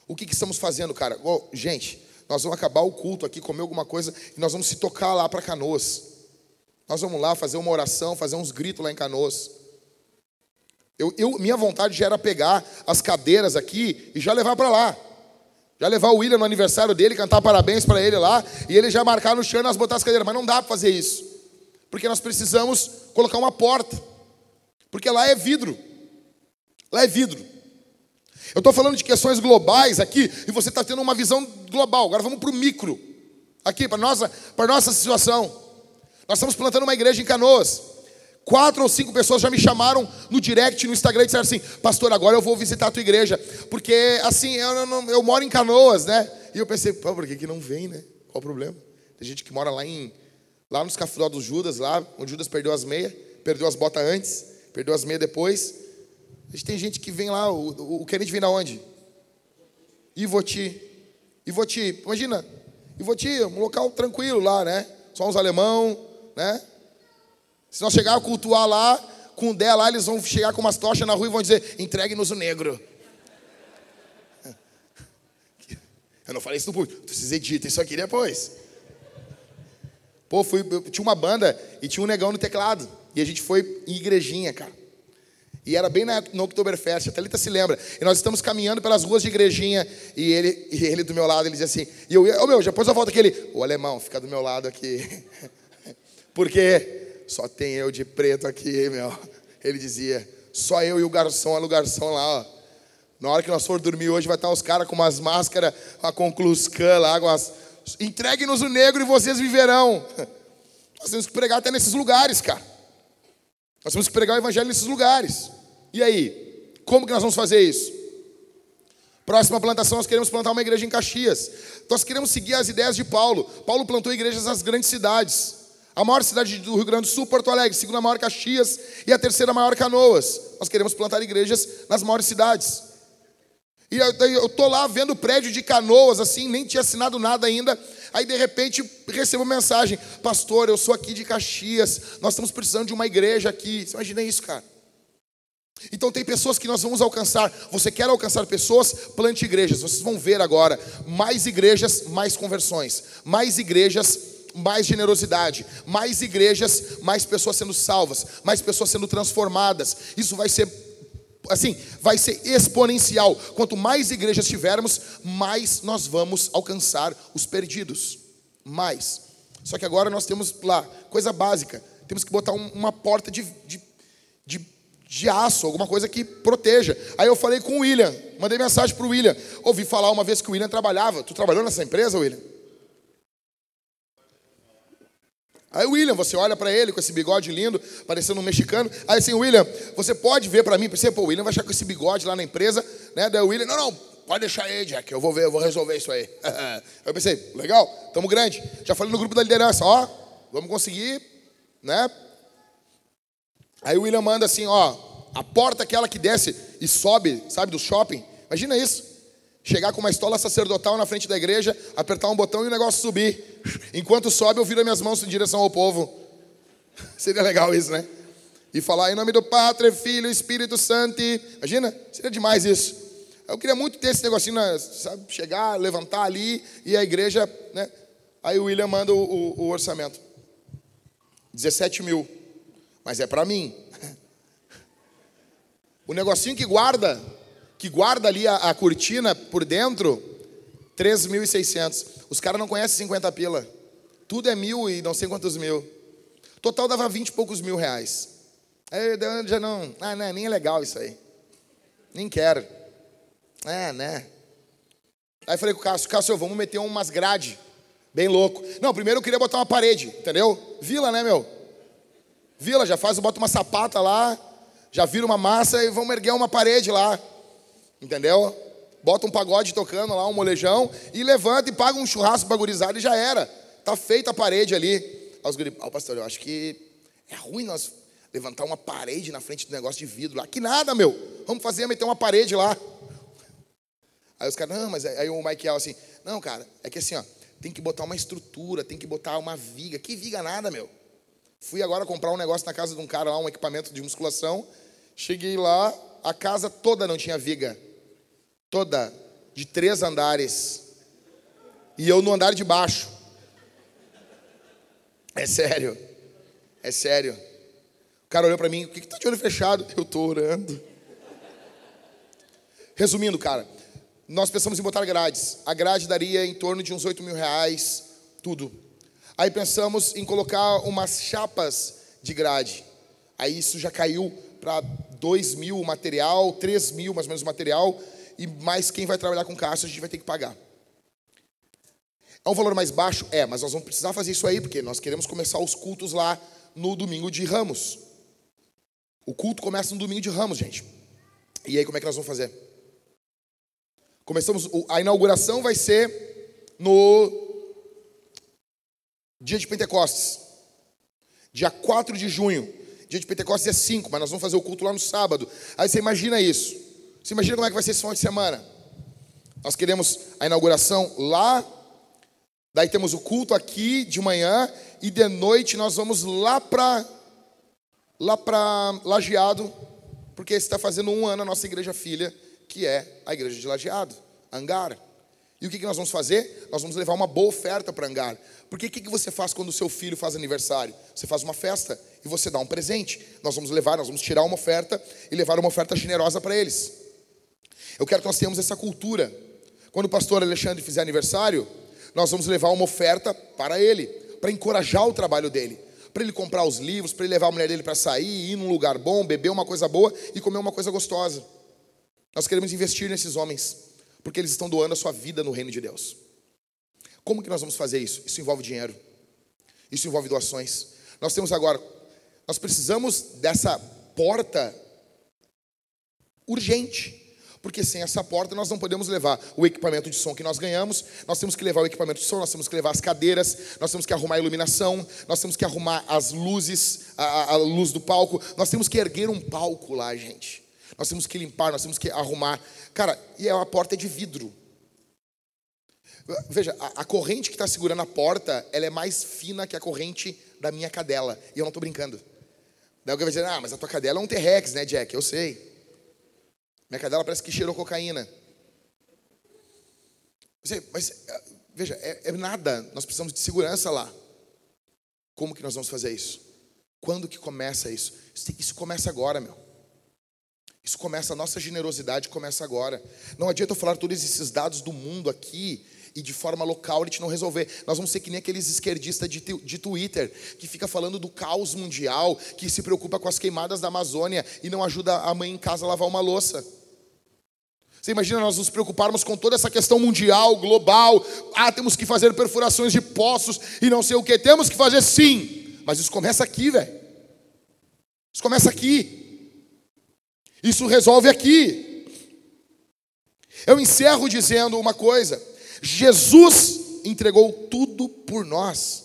O que, que estamos fazendo, cara? Oh, gente, nós vamos acabar o culto aqui, comer alguma coisa e nós vamos se tocar lá para Canoas. Nós vamos lá fazer uma oração, fazer uns gritos lá em Canoas. Eu, eu, minha vontade já era pegar as cadeiras aqui e já levar para lá. Já levar o William no aniversário dele, cantar parabéns para ele lá, e ele já marcar no chão e nós botar as cadeiras. Mas não dá para fazer isso. Porque nós precisamos colocar uma porta. Porque lá é vidro. Lá é vidro. Eu estou falando de questões globais aqui, e você está tendo uma visão global. Agora vamos para o micro. Aqui, para nossa, para nossa situação. Nós estamos plantando uma igreja em canoas. Quatro ou cinco pessoas já me chamaram no direct, no Instagram, e disseram assim: Pastor, agora eu vou visitar a tua igreja. Porque, assim, eu, eu, moro em Canoas, né? E eu pensei: Pô, por que, que não vem, né? Qual o problema? Tem gente que mora lá em lá nos cafundó dos Judas, lá, onde Judas perdeu as meias, perdeu as botas antes, perdeu as meias depois. A gente tem gente que vem lá, o, o, o Kennedy vem da onde? Ivoti. Ivoti, imagina, Ivoti, um local tranquilo lá, né? Só uns alemão, né? Se nós chegar a cultuar lá, com o dela lá, eles vão chegar com umas tochas na rua e vão dizer: entregue-nos o negro. Eu não falei isso no público, vocês editam isso aqui depois. Pô, fui, tinha uma banda e tinha um negão no teclado. E a gente foi em igrejinha, cara. E era bem na, no Oktoberfest, a Thalita se lembra. E nós estamos caminhando pelas ruas de igrejinha. E ele, e ele do meu lado, ele dizia assim. E eu, oh, meu, pôs a volta aquele. O alemão, fica do meu lado aqui. Porque só tem eu de preto aqui, meu. Ele dizia, só eu e o garçom, olha o garçom lá, ó. Na hora que nós for dormir hoje, vai estar os caras com umas máscaras, a concluscan lá, com as... Entregue-nos o negro e vocês viverão. Nós temos que pregar até nesses lugares, cara. Nós temos que pregar o evangelho nesses lugares. E aí? Como que nós vamos fazer isso? Próxima plantação, nós queremos plantar uma igreja em Caxias. Nós queremos seguir as ideias de Paulo. Paulo plantou igrejas nas grandes cidades. A maior cidade do Rio Grande do Sul, Porto Alegre, segunda maior Caxias e a terceira maior Canoas. Nós queremos plantar igrejas nas maiores cidades. E eu estou lá vendo prédio de canoas, assim, nem tinha assinado nada ainda. Aí de repente recebo mensagem: Pastor, eu sou aqui de Caxias, nós estamos precisando de uma igreja aqui. Você imagina isso, cara? Então tem pessoas que nós vamos alcançar. Você quer alcançar pessoas? Plante igrejas. Vocês vão ver agora mais igrejas, mais conversões. Mais igrejas, mais generosidade, mais igrejas, mais pessoas sendo salvas, mais pessoas sendo transformadas. Isso vai ser assim, vai ser exponencial. Quanto mais igrejas tivermos, mais nós vamos alcançar os perdidos. Mais. Só que agora nós temos lá, coisa básica, temos que botar um, uma porta de, de, de, de, aço, alguma coisa que proteja. Aí eu falei com o William, mandei mensagem para o William. Ouvi falar uma vez que o William trabalhava. Tu trabalhou nessa empresa, William? Aí, William, você olha para ele com esse bigode lindo, parecendo um mexicano. Aí, assim, William, você pode ver para mim? Pensei, pô, o William vai achar com esse bigode lá na empresa, né? Daí o William, não, não, pode deixar aí, Jack, eu vou ver, eu vou resolver isso aí. eu pensei, legal, tamo grande. Já falei no grupo da liderança, ó, vamos conseguir, né? Aí o William manda assim, ó, a porta aquela que desce e sobe, sabe, do shopping. Imagina isso. Chegar com uma estola sacerdotal na frente da igreja, apertar um botão e o negócio subir. Enquanto sobe, eu viro as minhas mãos em direção ao povo. Seria legal isso, né? E falar em nome do Pai, Filho Espírito Santo. Imagina? Seria demais isso. Eu queria muito ter esse negocinho, né? sabe? Chegar, levantar ali e a igreja, né? Aí o William manda o, o, o orçamento. 17 mil. Mas é para mim. O negocinho que guarda, que guarda ali a, a cortina por dentro, 3.600. Os caras não conhecem 50 pila. Tudo é mil e não sei quantos mil. Total dava 20 e poucos mil reais. Aí eu já não, ah, não, nem é legal isso aí. Nem quero. É, né? Aí falei com o Cássio, Cássio, vamos meter umas grade. Bem louco. Não, primeiro eu queria botar uma parede, entendeu? Vila, né, meu? Vila, já faz, bota uma sapata lá, já vira uma massa e vamos erguer uma parede lá. Entendeu? Bota um pagode tocando lá, um molejão, e levanta e paga um churrasco bagurizado e já era. Tá feita a parede ali. Aí os guri, oh, pastor, eu acho que é ruim nós levantar uma parede na frente do negócio de vidro lá. Que nada, meu. Vamos fazer, meter uma parede lá. Aí os caras, não, mas aí o Michael assim, não, cara, é que assim, ó, tem que botar uma estrutura, tem que botar uma viga. Que viga nada, meu. Fui agora comprar um negócio na casa de um cara lá, um equipamento de musculação. Cheguei lá, a casa toda não tinha viga. Toda. De três andares. E eu no andar de baixo. É sério. É sério. O cara olhou para mim, o que, que tá de olho fechado? Eu tô orando. Resumindo, cara, nós pensamos em botar grades. A grade daria em torno de uns 8 mil reais, tudo. Aí pensamos em colocar umas chapas de grade. Aí isso já caiu para 2 mil o material, 3 mil mais ou menos o material, e mais quem vai trabalhar com caixa a gente vai ter que pagar. É um valor mais baixo? É, mas nós vamos precisar fazer isso aí, porque nós queremos começar os cultos lá no domingo de ramos. O culto começa no domingo de ramos, gente. E aí como é que nós vamos fazer? Começamos, a inauguração vai ser no dia de Pentecostes, dia 4 de junho. Dia de Pentecostes é 5, mas nós vamos fazer o culto lá no sábado. Aí você imagina isso. Você imagina como é que vai ser esse final de semana? Nós queremos a inauguração lá, daí temos o culto aqui de manhã e de noite nós vamos lá para lá para Lajeado, porque está fazendo um ano a nossa igreja filha que é a igreja de Lajeado, Angar. E o que, nós vamos fazer? Nós vamos levar uma boa oferta para Angar. Porque o que você faz quando o seu filho faz aniversário? Você faz uma festa e você dá um presente. Nós vamos levar, nós vamos tirar uma oferta e levar uma oferta generosa para eles. Eu quero que nós tenhamos essa cultura. Quando o pastor Alexandre fizer aniversário, nós vamos levar uma oferta para ele, para encorajar o trabalho dele, para ele comprar os livros, para ele levar a mulher dele para sair, ir num lugar bom, beber uma coisa boa e comer uma coisa gostosa. Nós queremos investir nesses homens, porque eles estão doando a sua vida no reino de Deus. Como que nós vamos fazer isso? Isso envolve dinheiro. Isso envolve doações. Nós temos agora, nós precisamos dessa porta urgente. Porque sem essa porta nós não podemos levar o equipamento de som que nós ganhamos, nós temos que levar o equipamento de som, nós temos que levar as cadeiras, nós temos que arrumar a iluminação, nós temos que arrumar as luzes, a, a luz do palco, nós temos que erguer um palco lá, gente. Nós temos que limpar, nós temos que arrumar. Cara, e a porta é de vidro. Veja, a, a corrente que está segurando a porta, ela é mais fina que a corrente da minha cadela. E eu não estou brincando. Daí alguém vai dizer, ah, mas a tua cadela é um T-Rex, né, Jack? Eu sei. Minha cadela parece que cheirou cocaína. Você, mas, eh, veja, é, é nada. Nós precisamos de segurança lá. Como que nós vamos fazer isso? Quando que começa isso? Isso começa agora, meu. Isso começa, a nossa generosidade começa agora. Não adianta eu falar todos esses dados do mundo aqui e de forma local a gente não resolver. Nós vamos ser que nem aqueles esquerdistas de, de Twitter, que fica falando do caos mundial, que se preocupa com as queimadas da Amazônia e não ajuda a mãe em casa a lavar uma louça. Você imagina nós nos preocuparmos com toda essa questão mundial, global. Ah, temos que fazer perfurações de poços e não sei o que. Temos que fazer sim. Mas isso começa aqui, velho. Isso começa aqui. Isso resolve aqui. Eu encerro dizendo uma coisa: Jesus entregou tudo por nós.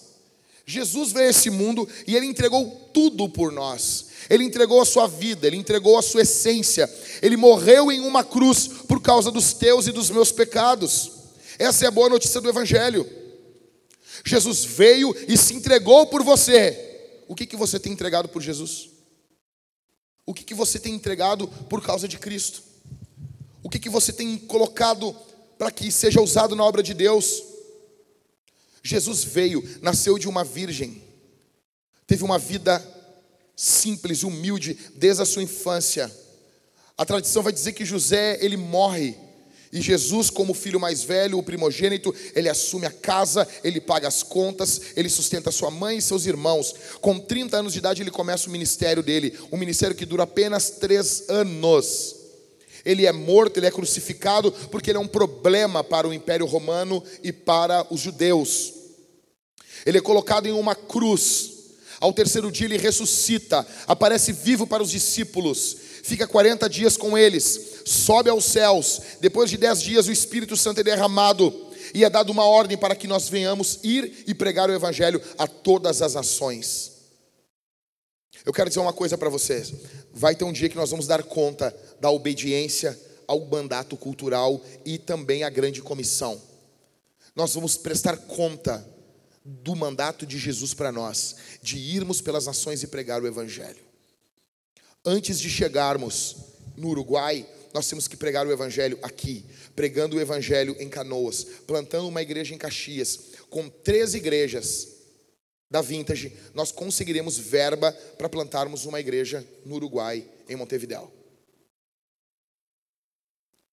Jesus veio a esse mundo e ele entregou tudo por nós. Ele entregou a sua vida, ele entregou a sua essência. Ele morreu em uma cruz por causa dos teus e dos meus pecados. Essa é a boa notícia do evangelho. Jesus veio e se entregou por você. O que, que você tem entregado por Jesus? O que, que você tem entregado por causa de Cristo? O que, que você tem colocado para que seja usado na obra de Deus? Jesus veio, nasceu de uma virgem, teve uma vida simples, humilde, desde a sua infância. A tradição vai dizer que José, ele morre e Jesus, como filho mais velho, o primogênito, ele assume a casa, ele paga as contas, ele sustenta sua mãe e seus irmãos. Com 30 anos de idade, ele começa o ministério dele, um ministério que dura apenas três anos. Ele é morto, ele é crucificado, porque ele é um problema para o Império Romano e para os judeus. Ele é colocado em uma cruz. Ao terceiro dia, ele ressuscita, aparece vivo para os discípulos fica 40 dias com eles, sobe aos céus. Depois de 10 dias, o Espírito Santo é derramado e é dado uma ordem para que nós venhamos ir e pregar o Evangelho a todas as nações. Eu quero dizer uma coisa para vocês: vai ter um dia que nós vamos dar conta da obediência ao mandato cultural e também à grande comissão. Nós vamos prestar conta do mandato de Jesus para nós, de irmos pelas nações e pregar o Evangelho. Antes de chegarmos no Uruguai, nós temos que pregar o Evangelho aqui, pregando o Evangelho em Canoas, plantando uma igreja em Caxias, com três igrejas da Vintage, nós conseguiremos verba para plantarmos uma igreja no Uruguai, em Montevideo.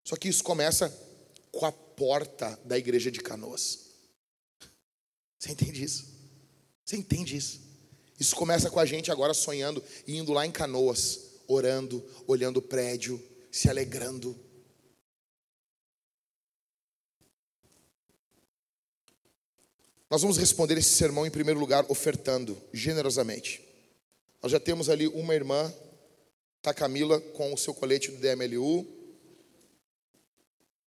Só que isso começa com a porta da igreja de Canoas. Você entende isso? Você entende isso? Isso começa com a gente agora sonhando e indo lá em canoas, orando, olhando o prédio, se alegrando. Nós vamos responder esse sermão em primeiro lugar ofertando generosamente. Nós já temos ali uma irmã, tá Camila com o seu colete do DMLU.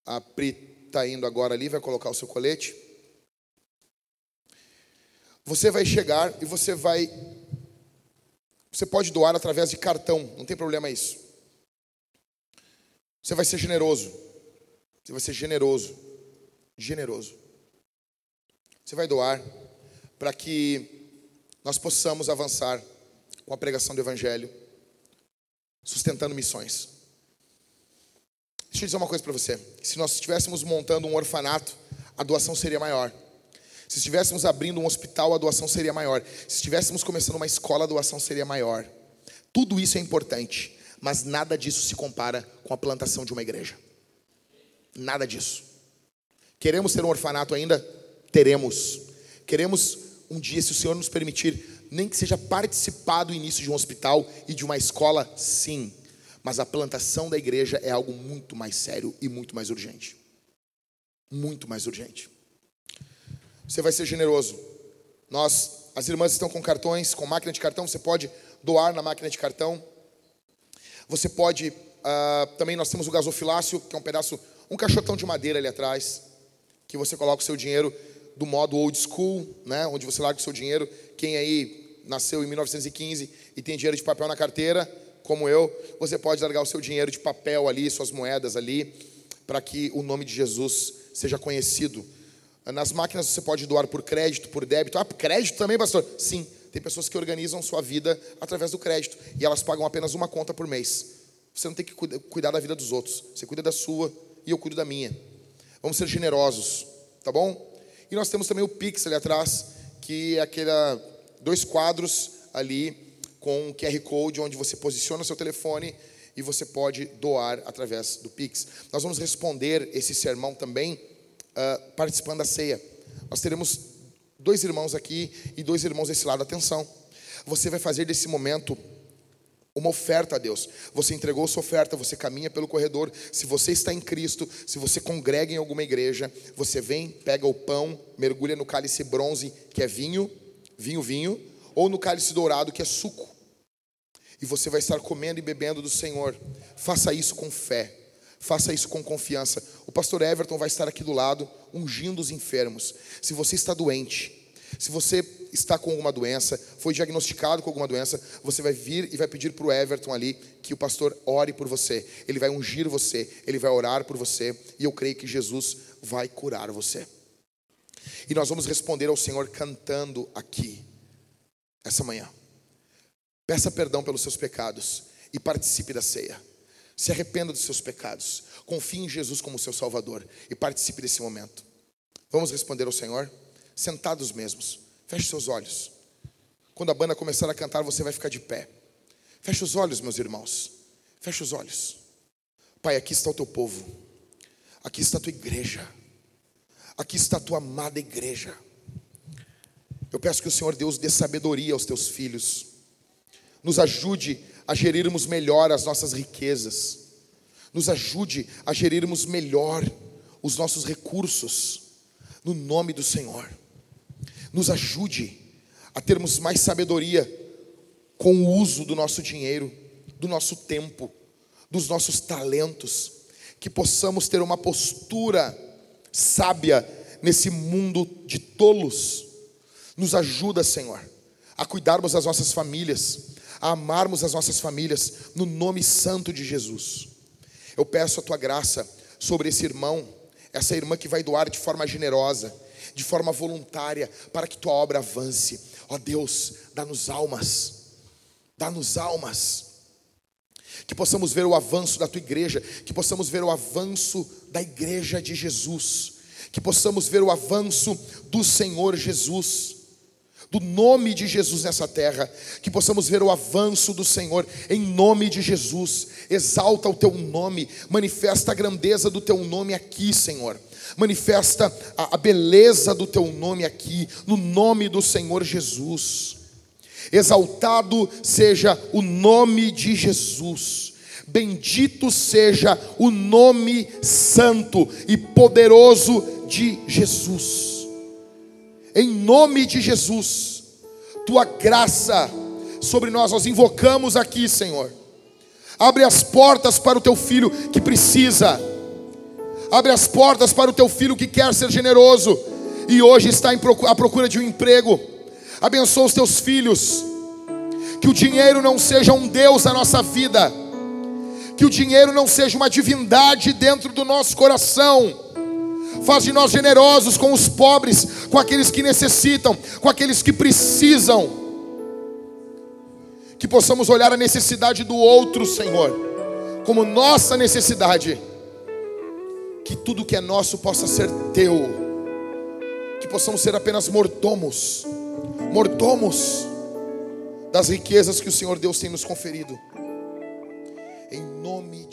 A Pri está indo agora ali, vai colocar o seu colete. Você vai chegar e você vai. Você pode doar através de cartão, não tem problema isso. Você vai ser generoso. Você vai ser generoso. Generoso. Você vai doar para que nós possamos avançar com a pregação do Evangelho, sustentando missões. Deixa eu dizer uma coisa para você: se nós estivéssemos montando um orfanato, a doação seria maior. Se estivéssemos abrindo um hospital, a doação seria maior. Se estivéssemos começando uma escola, a doação seria maior. Tudo isso é importante, mas nada disso se compara com a plantação de uma igreja. Nada disso. Queremos ter um orfanato ainda? Teremos. Queremos um dia, se o Senhor nos permitir, nem que seja participar do início de um hospital e de uma escola, sim. Mas a plantação da igreja é algo muito mais sério e muito mais urgente. Muito mais urgente você vai ser generoso. Nós, as irmãs estão com cartões, com máquina de cartão, você pode doar na máquina de cartão. Você pode, uh, também nós temos o gasofilácio, que é um pedaço, um caixotão de madeira ali atrás, que você coloca o seu dinheiro do modo old school, né, onde você larga o seu dinheiro. Quem aí nasceu em 1915 e tem dinheiro de papel na carteira, como eu, você pode largar o seu dinheiro de papel ali, suas moedas ali, para que o nome de Jesus seja conhecido nas máquinas você pode doar por crédito, por débito. Ah, crédito também, pastor? Sim, tem pessoas que organizam sua vida através do crédito e elas pagam apenas uma conta por mês. Você não tem que cuidar da vida dos outros, você cuida da sua e eu cuido da minha. Vamos ser generosos, tá bom? E nós temos também o Pix ali atrás, que é aquele dois quadros ali com QR Code onde você posiciona seu telefone e você pode doar através do Pix. Nós vamos responder esse sermão também uh, participando da ceia. Nós teremos dois irmãos aqui e dois irmãos desse lado. Atenção, você vai fazer desse momento uma oferta a Deus. Você entregou sua oferta, você caminha pelo corredor. Se você está em Cristo, se você congrega em alguma igreja, você vem, pega o pão, mergulha no cálice bronze, que é vinho, vinho, vinho, ou no cálice dourado, que é suco. E você vai estar comendo e bebendo do Senhor. Faça isso com fé. Faça isso com confiança. O pastor Everton vai estar aqui do lado, ungindo os enfermos. Se você está doente, Se você está com alguma doença, foi diagnosticado com alguma doença, você vai vir e vai pedir para o Everton ali que o pastor ore por você. Ele vai ungir você, ele vai orar por você, e eu creio que Jesus vai curar você. E nós vamos responder ao Senhor cantando aqui, essa manhã. Peça perdão pelos seus pecados e participe da ceia. Se arrependa dos seus pecados. Confie em Jesus como seu Salvador e participe desse momento. Vamos responder ao Senhor? Sentados mesmos. Feche seus olhos. Quando a banda começar a cantar, você vai ficar de pé. Feche os olhos, meus irmãos. Feche os olhos. Pai, aqui está o teu povo. Aqui está a tua igreja. Aqui está a tua amada igreja. Eu peço que o Senhor Deus dê sabedoria aos teus filhos. Nos ajude a gerirmos melhor as nossas riquezas. Nos ajude a gerirmos melhor os nossos recursos. No nome do Senhor nos ajude a termos mais sabedoria com o uso do nosso dinheiro, do nosso tempo, dos nossos talentos, que possamos ter uma postura sábia nesse mundo de tolos. Nos ajuda, Senhor, a cuidarmos das nossas famílias, a amarmos as nossas famílias, no nome santo de Jesus. Eu peço a tua graça sobre esse irmão, essa irmã que vai doar de forma generosa de forma voluntária, para que tua obra avance. Ó Deus, dá-nos almas, dá-nos almas. Que possamos ver o avanço da tua igreja, que possamos ver o avanço da igreja de Jesus, que possamos ver o avanço do Senhor Jesus do nome de Jesus nessa terra, que possamos ver o avanço do Senhor, em nome de Jesus. Exalta o teu nome, manifesta a grandeza do teu nome aqui, Senhor manifesta a, a beleza do teu nome aqui, no nome do Senhor Jesus. Exaltado seja o nome de Jesus. Bendito seja o nome santo e poderoso de Jesus. Em nome de Jesus, tua graça sobre nós, nós invocamos aqui, Senhor. Abre as portas para o teu filho que precisa Abre as portas para o teu filho que quer ser generoso e hoje está à procura de um emprego. Abençoa os teus filhos. Que o dinheiro não seja um Deus na nossa vida. Que o dinheiro não seja uma divindade dentro do nosso coração. Faz de nós generosos com os pobres, com aqueles que necessitam, com aqueles que precisam. Que possamos olhar a necessidade do outro, Senhor, como nossa necessidade que tudo que é nosso possa ser teu, que possamos ser apenas mordomos, mordomos das riquezas que o Senhor Deus tem nos conferido, em nome.